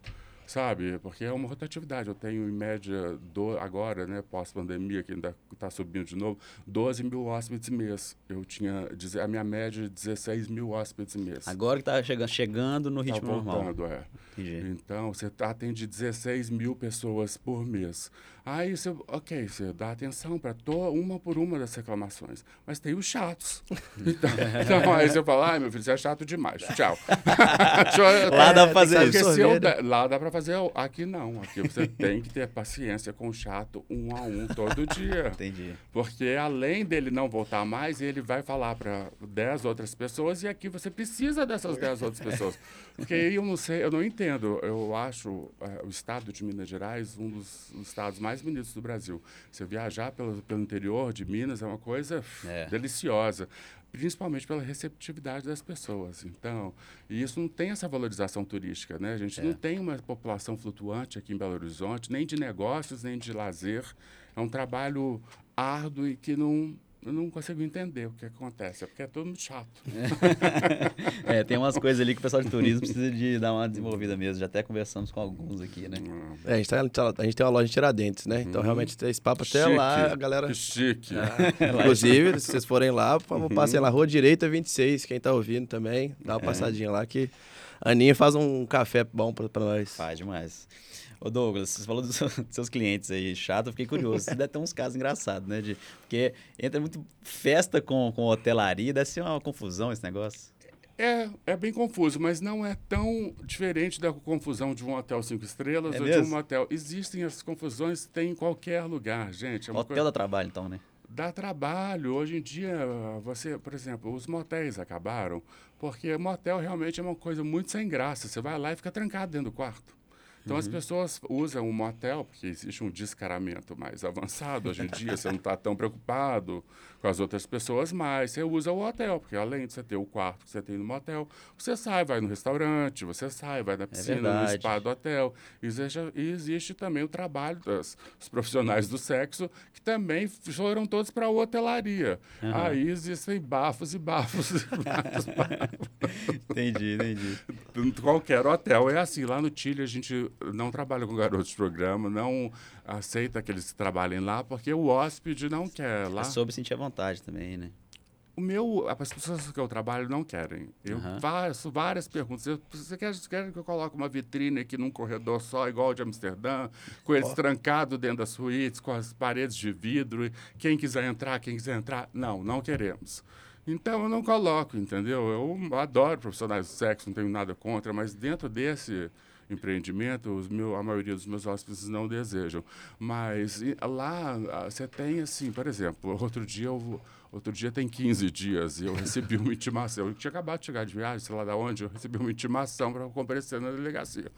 sabe? Porque é uma rotatividade. Eu tenho, em média, do, agora, né, pós-pandemia, que ainda está subindo de novo, 12 mil hóspedes mês. Eu tinha, a minha média, 16 mil hóspedes mês. Agora que está chegando, chegando no ritmo tá voltando, normal. é. Entendi. Então, você atende 16 mil pessoas por mês. Aí você, ok, você dá atenção para uma por uma das reclamações, mas tem os chatos. [LAUGHS] Então, então aí você fala, ai meu filho, você é chato demais, tchau. [LAUGHS] lá dá para fazer isso. lá dá para fazer, aqui não. Aqui você [LAUGHS] tem que ter paciência com o chato um a um todo dia. Entendi. Porque além dele não voltar mais, ele vai falar para 10 outras pessoas e aqui você precisa dessas 10 outras pessoas. Porque aí eu não sei, eu não entendo. Eu acho é, o estado de Minas Gerais um dos estados mais mais bonitos do Brasil. Você viajar pelo, pelo interior de Minas é uma coisa é. deliciosa, principalmente pela receptividade das pessoas. Então, e isso não tem essa valorização turística, né? A gente é. não tem uma população flutuante aqui em Belo Horizonte, nem de negócios, nem de lazer. É um trabalho árduo e que não eu não consigo entender o que acontece, é porque é tudo muito chato. [LAUGHS] É, tem umas coisas ali que o pessoal de turismo precisa de dar uma desenvolvida mesmo. Já até conversamos com alguns aqui, né? É, a, gente tá, a gente tem uma loja de Tiradentes, né? Então, hum. realmente, esse papo até chique, lá, a galera... Que chique. [LAUGHS] É, inclusive, se vocês forem lá, uhum. passem lá, Rua Direita 26, quem tá ouvindo também, dá uma é. passadinha lá que a Aninha faz um café bom pra nós. Faz demais. Ô Douglas, você falou [LAUGHS] dos seus clientes aí, chato, eu fiquei curioso. Você deve ter uns casos engraçados, né? De, porque entra muito festa com, com hotelaria, deve ser uma confusão esse negócio. É, é bem confuso, mas não é tão diferente da confusão de um hotel cinco estrelas é ou mesmo? de um hotel. Existem essas confusões, tem em qualquer lugar, gente. É hotel coisa... dá trabalho, então, né? Dá trabalho. Hoje em dia, você, por exemplo, os motéis acabaram, porque motel realmente é uma coisa muito sem graça. Você vai lá e fica trancado dentro do quarto. Então, uhum. as pessoas usam um motel, porque existe um descaramento mais avançado hoje em [LAUGHS] dia, você não está tão preocupado com as outras pessoas, mas você usa o hotel, porque além de você ter o quarto que você tem no motel, você sai, vai no restaurante, você sai, vai na é piscina, é no spa do hotel. E existe, e existe também o trabalho dos, profissionais do sexo, que também foram todos para a hotelaria. Uhum. Aí existem bafos e bafos e [LAUGHS] bafos. entendi, entendi. Qualquer hotel é assim. Lá no Chile a gente não trabalha com garotos de programa, não aceita que eles trabalhem lá, porque o hóspede não quer lá. É sobre sentir a vontade também, né? O meu, as pessoas que eu trabalho não querem. Eu uhum. faço várias perguntas. Eu, você quer, quer que eu coloque uma vitrine aqui num corredor só, igual o de Amsterdã, com eles oh. trancados dentro das suítes, com as paredes de vidro, quem quiser entrar, quem quiser entrar? Não, não queremos. Então eu não coloco, entendeu? Eu adoro profissionais do sexo, não tenho nada contra, mas dentro desse empreendimento, os meu, a maioria dos meus hóspedes não desejam. Mas lá ah, você tem assim, por exemplo, outro dia eu, outro dia tem 15 dias e eu recebi uma [LAUGHS] intimação. Eu tinha acabado de chegar de viagem, sei lá de onde, eu recebi uma intimação para comparecer na delegacia.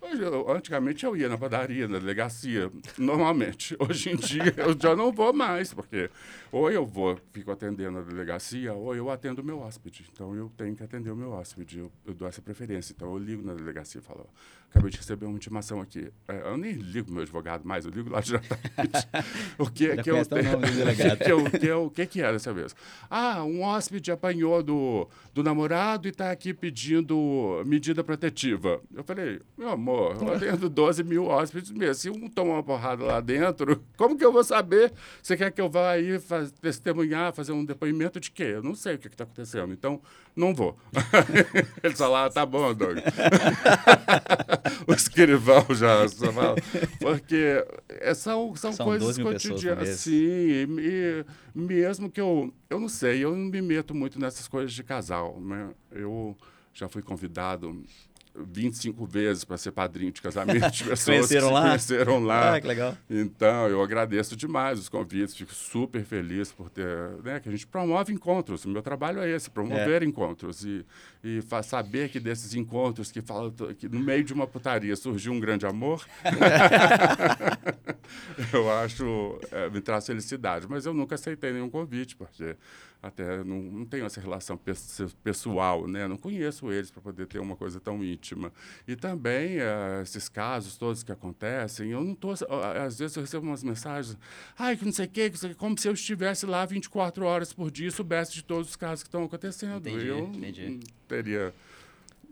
Hoje, eu, antigamente eu ia na padaria, na delegacia, normalmente. [LAUGHS] Hoje em dia eu já não vou mais, porque ou eu vou, fico atendendo a delegacia, ou eu atendo o meu hóspede. Então eu tenho que atender o meu hóspede, eu, eu dou essa preferência. Então eu ligo na delegacia e falo, acabei de receber uma intimação aqui. É, eu nem ligo meu advogado mais, eu ligo lá diretamente. [LAUGHS] o que, que, eu tenho, [LAUGHS] que, que, o que, que é dessa vez? Ah, um hóspede apanhou do, do namorado e está aqui pedindo medida protetiva. Eu falei, meu amor, eu [LAUGHS] tenho 12 mil hóspedes mesmo. Se um tomar uma porrada lá dentro, como que eu vou saber? Você quer que eu vá aí faz, testemunhar, fazer um depoimento de quê? Eu não sei o que está acontecendo. Então, não vou. [LAUGHS] Ele fala, ah, tá bom, Doug. [LAUGHS] o escrivão já, fala. Porque é, são, são, são coisas cotidianas. Sim, e, e, mesmo que eu. Eu não sei, eu não me meto muito nessas coisas de casal. Né? Eu já fui convidado 25 vezes para ser padrinho de casamento de [LAUGHS] pessoas conheceram que lá? conheceram lá. Ah, que legal. Então, eu agradeço demais os convites, fico super feliz por ter, né, que a gente promove encontros. O meu trabalho é esse, promover é. encontros e, e saber que desses encontros que falam que no meio de uma putaria surgiu um grande amor. [LAUGHS] [LAUGHS] eu acho, é, me traz felicidade, mas eu nunca aceitei nenhum convite, porque até não, não tenho essa relação pessoal, né? Não conheço eles para poder ter uma coisa tão íntima. E também uh, esses casos todos que acontecem, eu não estou. Às vezes eu recebo umas mensagens, ai, que não sei o quê, como se eu estivesse lá 24 horas por dia e soubesse de todos os casos que estão acontecendo. Entendi, eu entendi. teria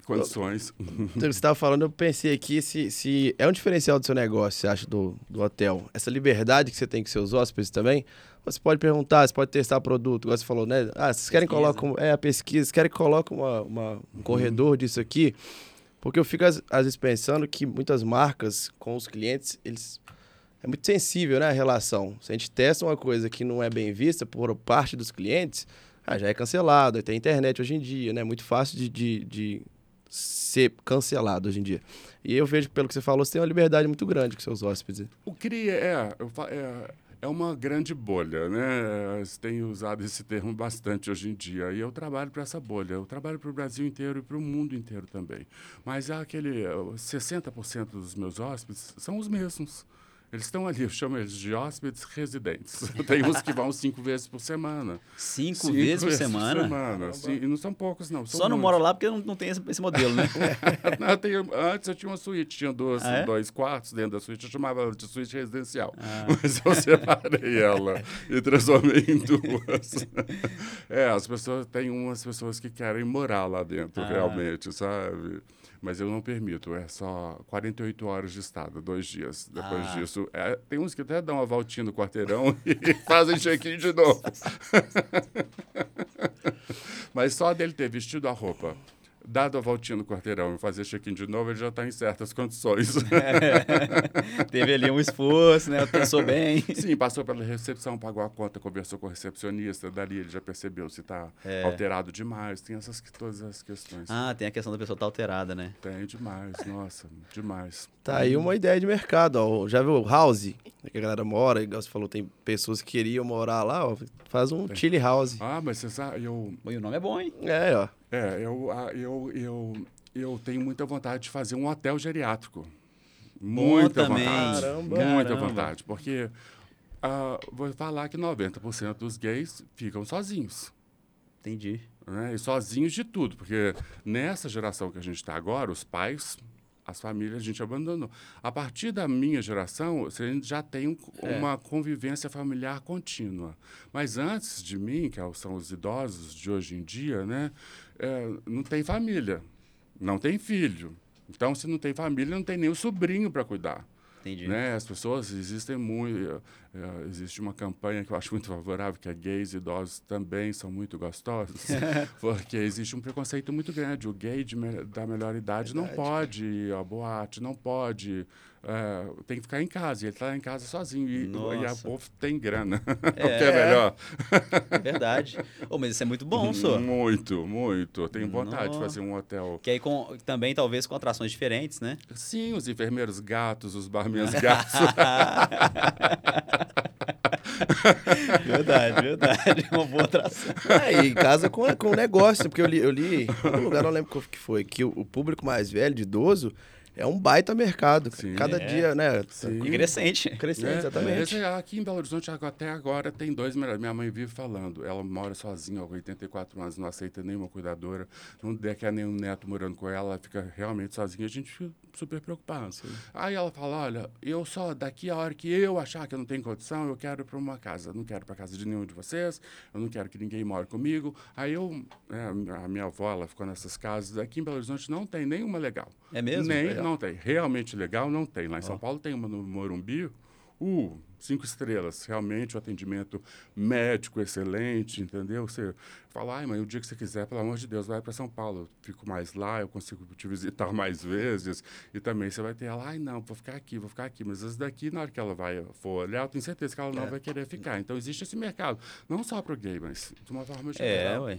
condições. Você estava falando, eu pensei aqui se, se é um diferencial do seu negócio, você acha, do, do hotel. Essa liberdade que você tem com seus hóspedes também. Você pode perguntar, você pode testar produto, igual você falou, né? Ah, vocês querem colocar é, a pesquisa, vocês querem que coloque uma, uma, um uhum. corredor disso aqui? Porque eu fico, às, às vezes, pensando que muitas marcas com os clientes, eles é muito sensível, né, a relação. Se a gente testa uma coisa que não é bem vista por parte dos clientes, ah, já é cancelado. Tem internet hoje em dia, né? Muito fácil de, de, de ser cancelado hoje em dia. E eu vejo, pelo que você falou, você tem uma liberdade muito grande com seus hóspedes. O CRI é, é, é uma grande bolha, né? Você tem usado esse termo bastante hoje em dia. E eu trabalho para essa bolha. Eu trabalho para o Brasil inteiro e para o mundo inteiro também. Mas aquele 60% dos meus hóspedes são os mesmos. Eles estão ali, eu chamo eles de hóspedes residentes. [LAUGHS] Tem uns que vão cinco vezes por semana. Cinco, cinco vezes, por semana? Por semana. Sim, e não são poucos, não. Só não moram lá porque não, não tem esse, esse modelo, né? [LAUGHS] não, tenho, antes eu tinha uma suíte, tinha dois, ah, é? dois quartos dentro da suíte, eu chamava ela de suíte residencial. Ah. [LAUGHS] Mas eu separei ela e transformei em duas. é, as pessoas, tem umas pessoas que querem morar lá dentro, ah. realmente, sabe? Mas eu não permito, é só 48 horas de estado, dois dias. Depois ah. disso, é, tem uns que até dão uma voltinha no quarteirão [LAUGHS] e fazem check-in de novo. [LAUGHS] mas só dele ter vestido a roupa dado a voltinha no quarteirão e fazer check-in de novo, ele já está em certas condições. É, [LAUGHS] teve ali um esforço, né? Pensou bem. Sim, passou pela recepção, pagou a conta, conversou com o recepcionista, dali ele já percebeu se está é. alterado demais. Tem essas todas as questões. Ah, tem a questão da pessoa estar tá alterada, né? Tem demais, nossa, demais. Tá aí uma ideia de mercado, ó. Já viu o House? Que a galera mora, igual você falou, tem pessoas que queriam morar lá, ó. Faz um tem. chili house. Ah, mas você sabe, eu... E o nome é bom, hein? É, ó. É, eu, eu, eu, eu tenho muita vontade de fazer um hotel geriátrico. Muita vontade. Caramba, muita caramba. vontade. Porque uh, vou falar que 90% dos gays ficam sozinhos. Entendi. Né? E sozinhos de tudo. Porque nessa geração que a gente está agora, os pais as famílias a gente abandonou. A partir da minha geração, a gente já tem um, é. uma convivência familiar contínua. Mas antes de mim, que são os idosos de hoje em dia, né, é, não tem família, não tem filho. Então, se não tem família, não tem nem o sobrinho para cuidar. Entendi. Né? As pessoas existem muito. Uh, existe uma campanha que eu acho muito favorável, que é gays e idosos também são muito gostosos, [LAUGHS] porque existe um preconceito muito grande. O gay de, da melhor idade Verdade. não pode ir à boate, não pode é, tem que ficar em casa. E ele está em casa sozinho. E, e a povo tem grana. É, [LAUGHS] o que é melhor. É verdade. [LAUGHS] Oh, mas isso é muito bom, senhor. Muito, muito. Eu tenho vontade Nossa. de fazer um hotel. Que aí com, também, talvez, com atrações diferentes, né? Sim, os enfermeiros gatos, os barmans [LAUGHS] gatos. verdade, verdade. Uma boa atração. É, e casa com, com negócio, porque eu li, eu li, no lugar não lembro qual que foi, que o, o público mais velho, de idoso, é um baita mercado. Sim, Cada é. dia, né? Sim. E crescente. Crescente, é, exatamente. É, aqui em Belo Horizonte, até agora, tem dois melhores. Minha mãe vive falando. Ela mora sozinha, há 84 anos, não aceita nenhuma cuidadora. Não quer nenhum neto morando com ela, ela fica realmente sozinha. A gente fica super preocupado. Sim. Aí ela fala: olha, eu só daqui a hora que eu achar que eu não tenho condição, eu quero ir para uma casa. Eu não quero para casa de nenhum de vocês, eu não quero que ninguém more comigo. Aí eu, é, a minha avó, ela ficou nessas casas. Aqui em Belo Horizonte não tem nenhuma legal. É mesmo? Nem, não tem. Realmente legal não tem. Lá em oh. São Paulo tem uma no Morumbi, uh, cinco estrelas, realmente o atendimento médico excelente, entendeu? Você fala, ai, mas o dia que você quiser, pelo amor de Deus, vai para São Paulo, eu fico mais lá, eu consigo te visitar [LAUGHS] mais vezes, e também você vai ter ela, ai, não, vou ficar aqui, vou ficar aqui, mas esse daqui, na hora que ela vai for olhar, eu tenho certeza que ela não é. vai querer ficar. Então, existe esse mercado, não só para o gay, mas de uma forma geral. É, ué.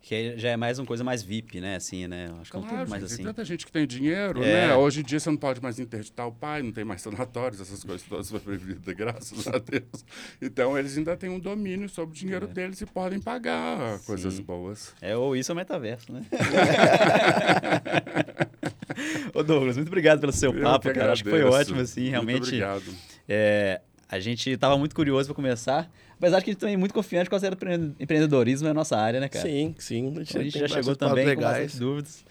Que já é mais uma coisa mais VIP, né? Assim, né? Acho que claro, é um mais assim. Tem tanta gente que tem dinheiro, é. né? Hoje em dia você não pode mais interditar o pai, não tem mais sanatórios, essas coisas todas foi vida, [LAUGHS] graças a Deus. Então eles ainda têm um domínio sobre o dinheiro é. deles e podem pagar Sim. coisas boas. É, ou isso é o metaverso, né? [LAUGHS] Ô Douglas, muito obrigado pelo seu papo, cara. Acho que foi ótimo, assim, realmente. Muito obrigado. É, A gente estava muito curioso para começar, apesar de que a gente também é muito confiante com o empreendedorismo na nossa área, né, cara? Sim, sim. A gente, a gente já chegou também legais. com bastante dúvidas.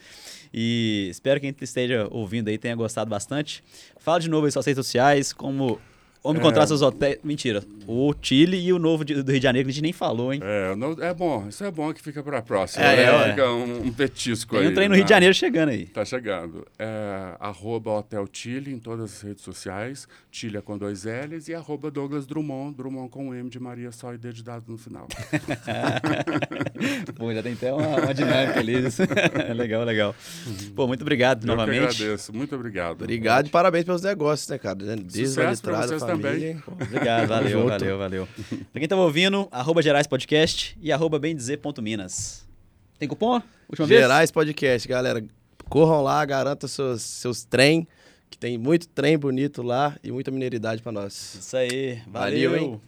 E espero que quem esteja ouvindo aí tenha gostado bastante. Fala de novo aí suas redes sociais, como Onde encontrar é... seus hotéis. Mentira. O Chile e o novo do Rio de Janeiro, que a gente nem falou, hein? É, não, é bom. Isso é bom que fica para a próxima. É, né? Fica um, um petisco Tem aí. Tem um trem no Rio de né? Janeiro chegando aí. Tá chegando. É, arroba Hotel Chile em todas as redes sociais. Chile é com dois L's. E arroba Douglas Drummond. Drummond com M de Maria só e D de dado no final. [LAUGHS] Pô, já tem até uma, uma dinâmica ali. [LAUGHS] legal, legal. Pô, muito obrigado Eu novamente. Eu agradeço. Muito obrigado. Obrigado e parabéns pelos negócios, né, cara? Desde Sucesso a vocês também. Obrigado, valeu, valeu, valeu. Pra quem tá ouvindo, arroba Gerais Podcast e arroba bemdizer.minas. Tem cupom? Última Gerais vez? Podcast, galera. Corram lá, garanta seus, seus trem, que tem muito trem bonito lá e muita mineridade para nós. Isso aí, valeu. valeu hein?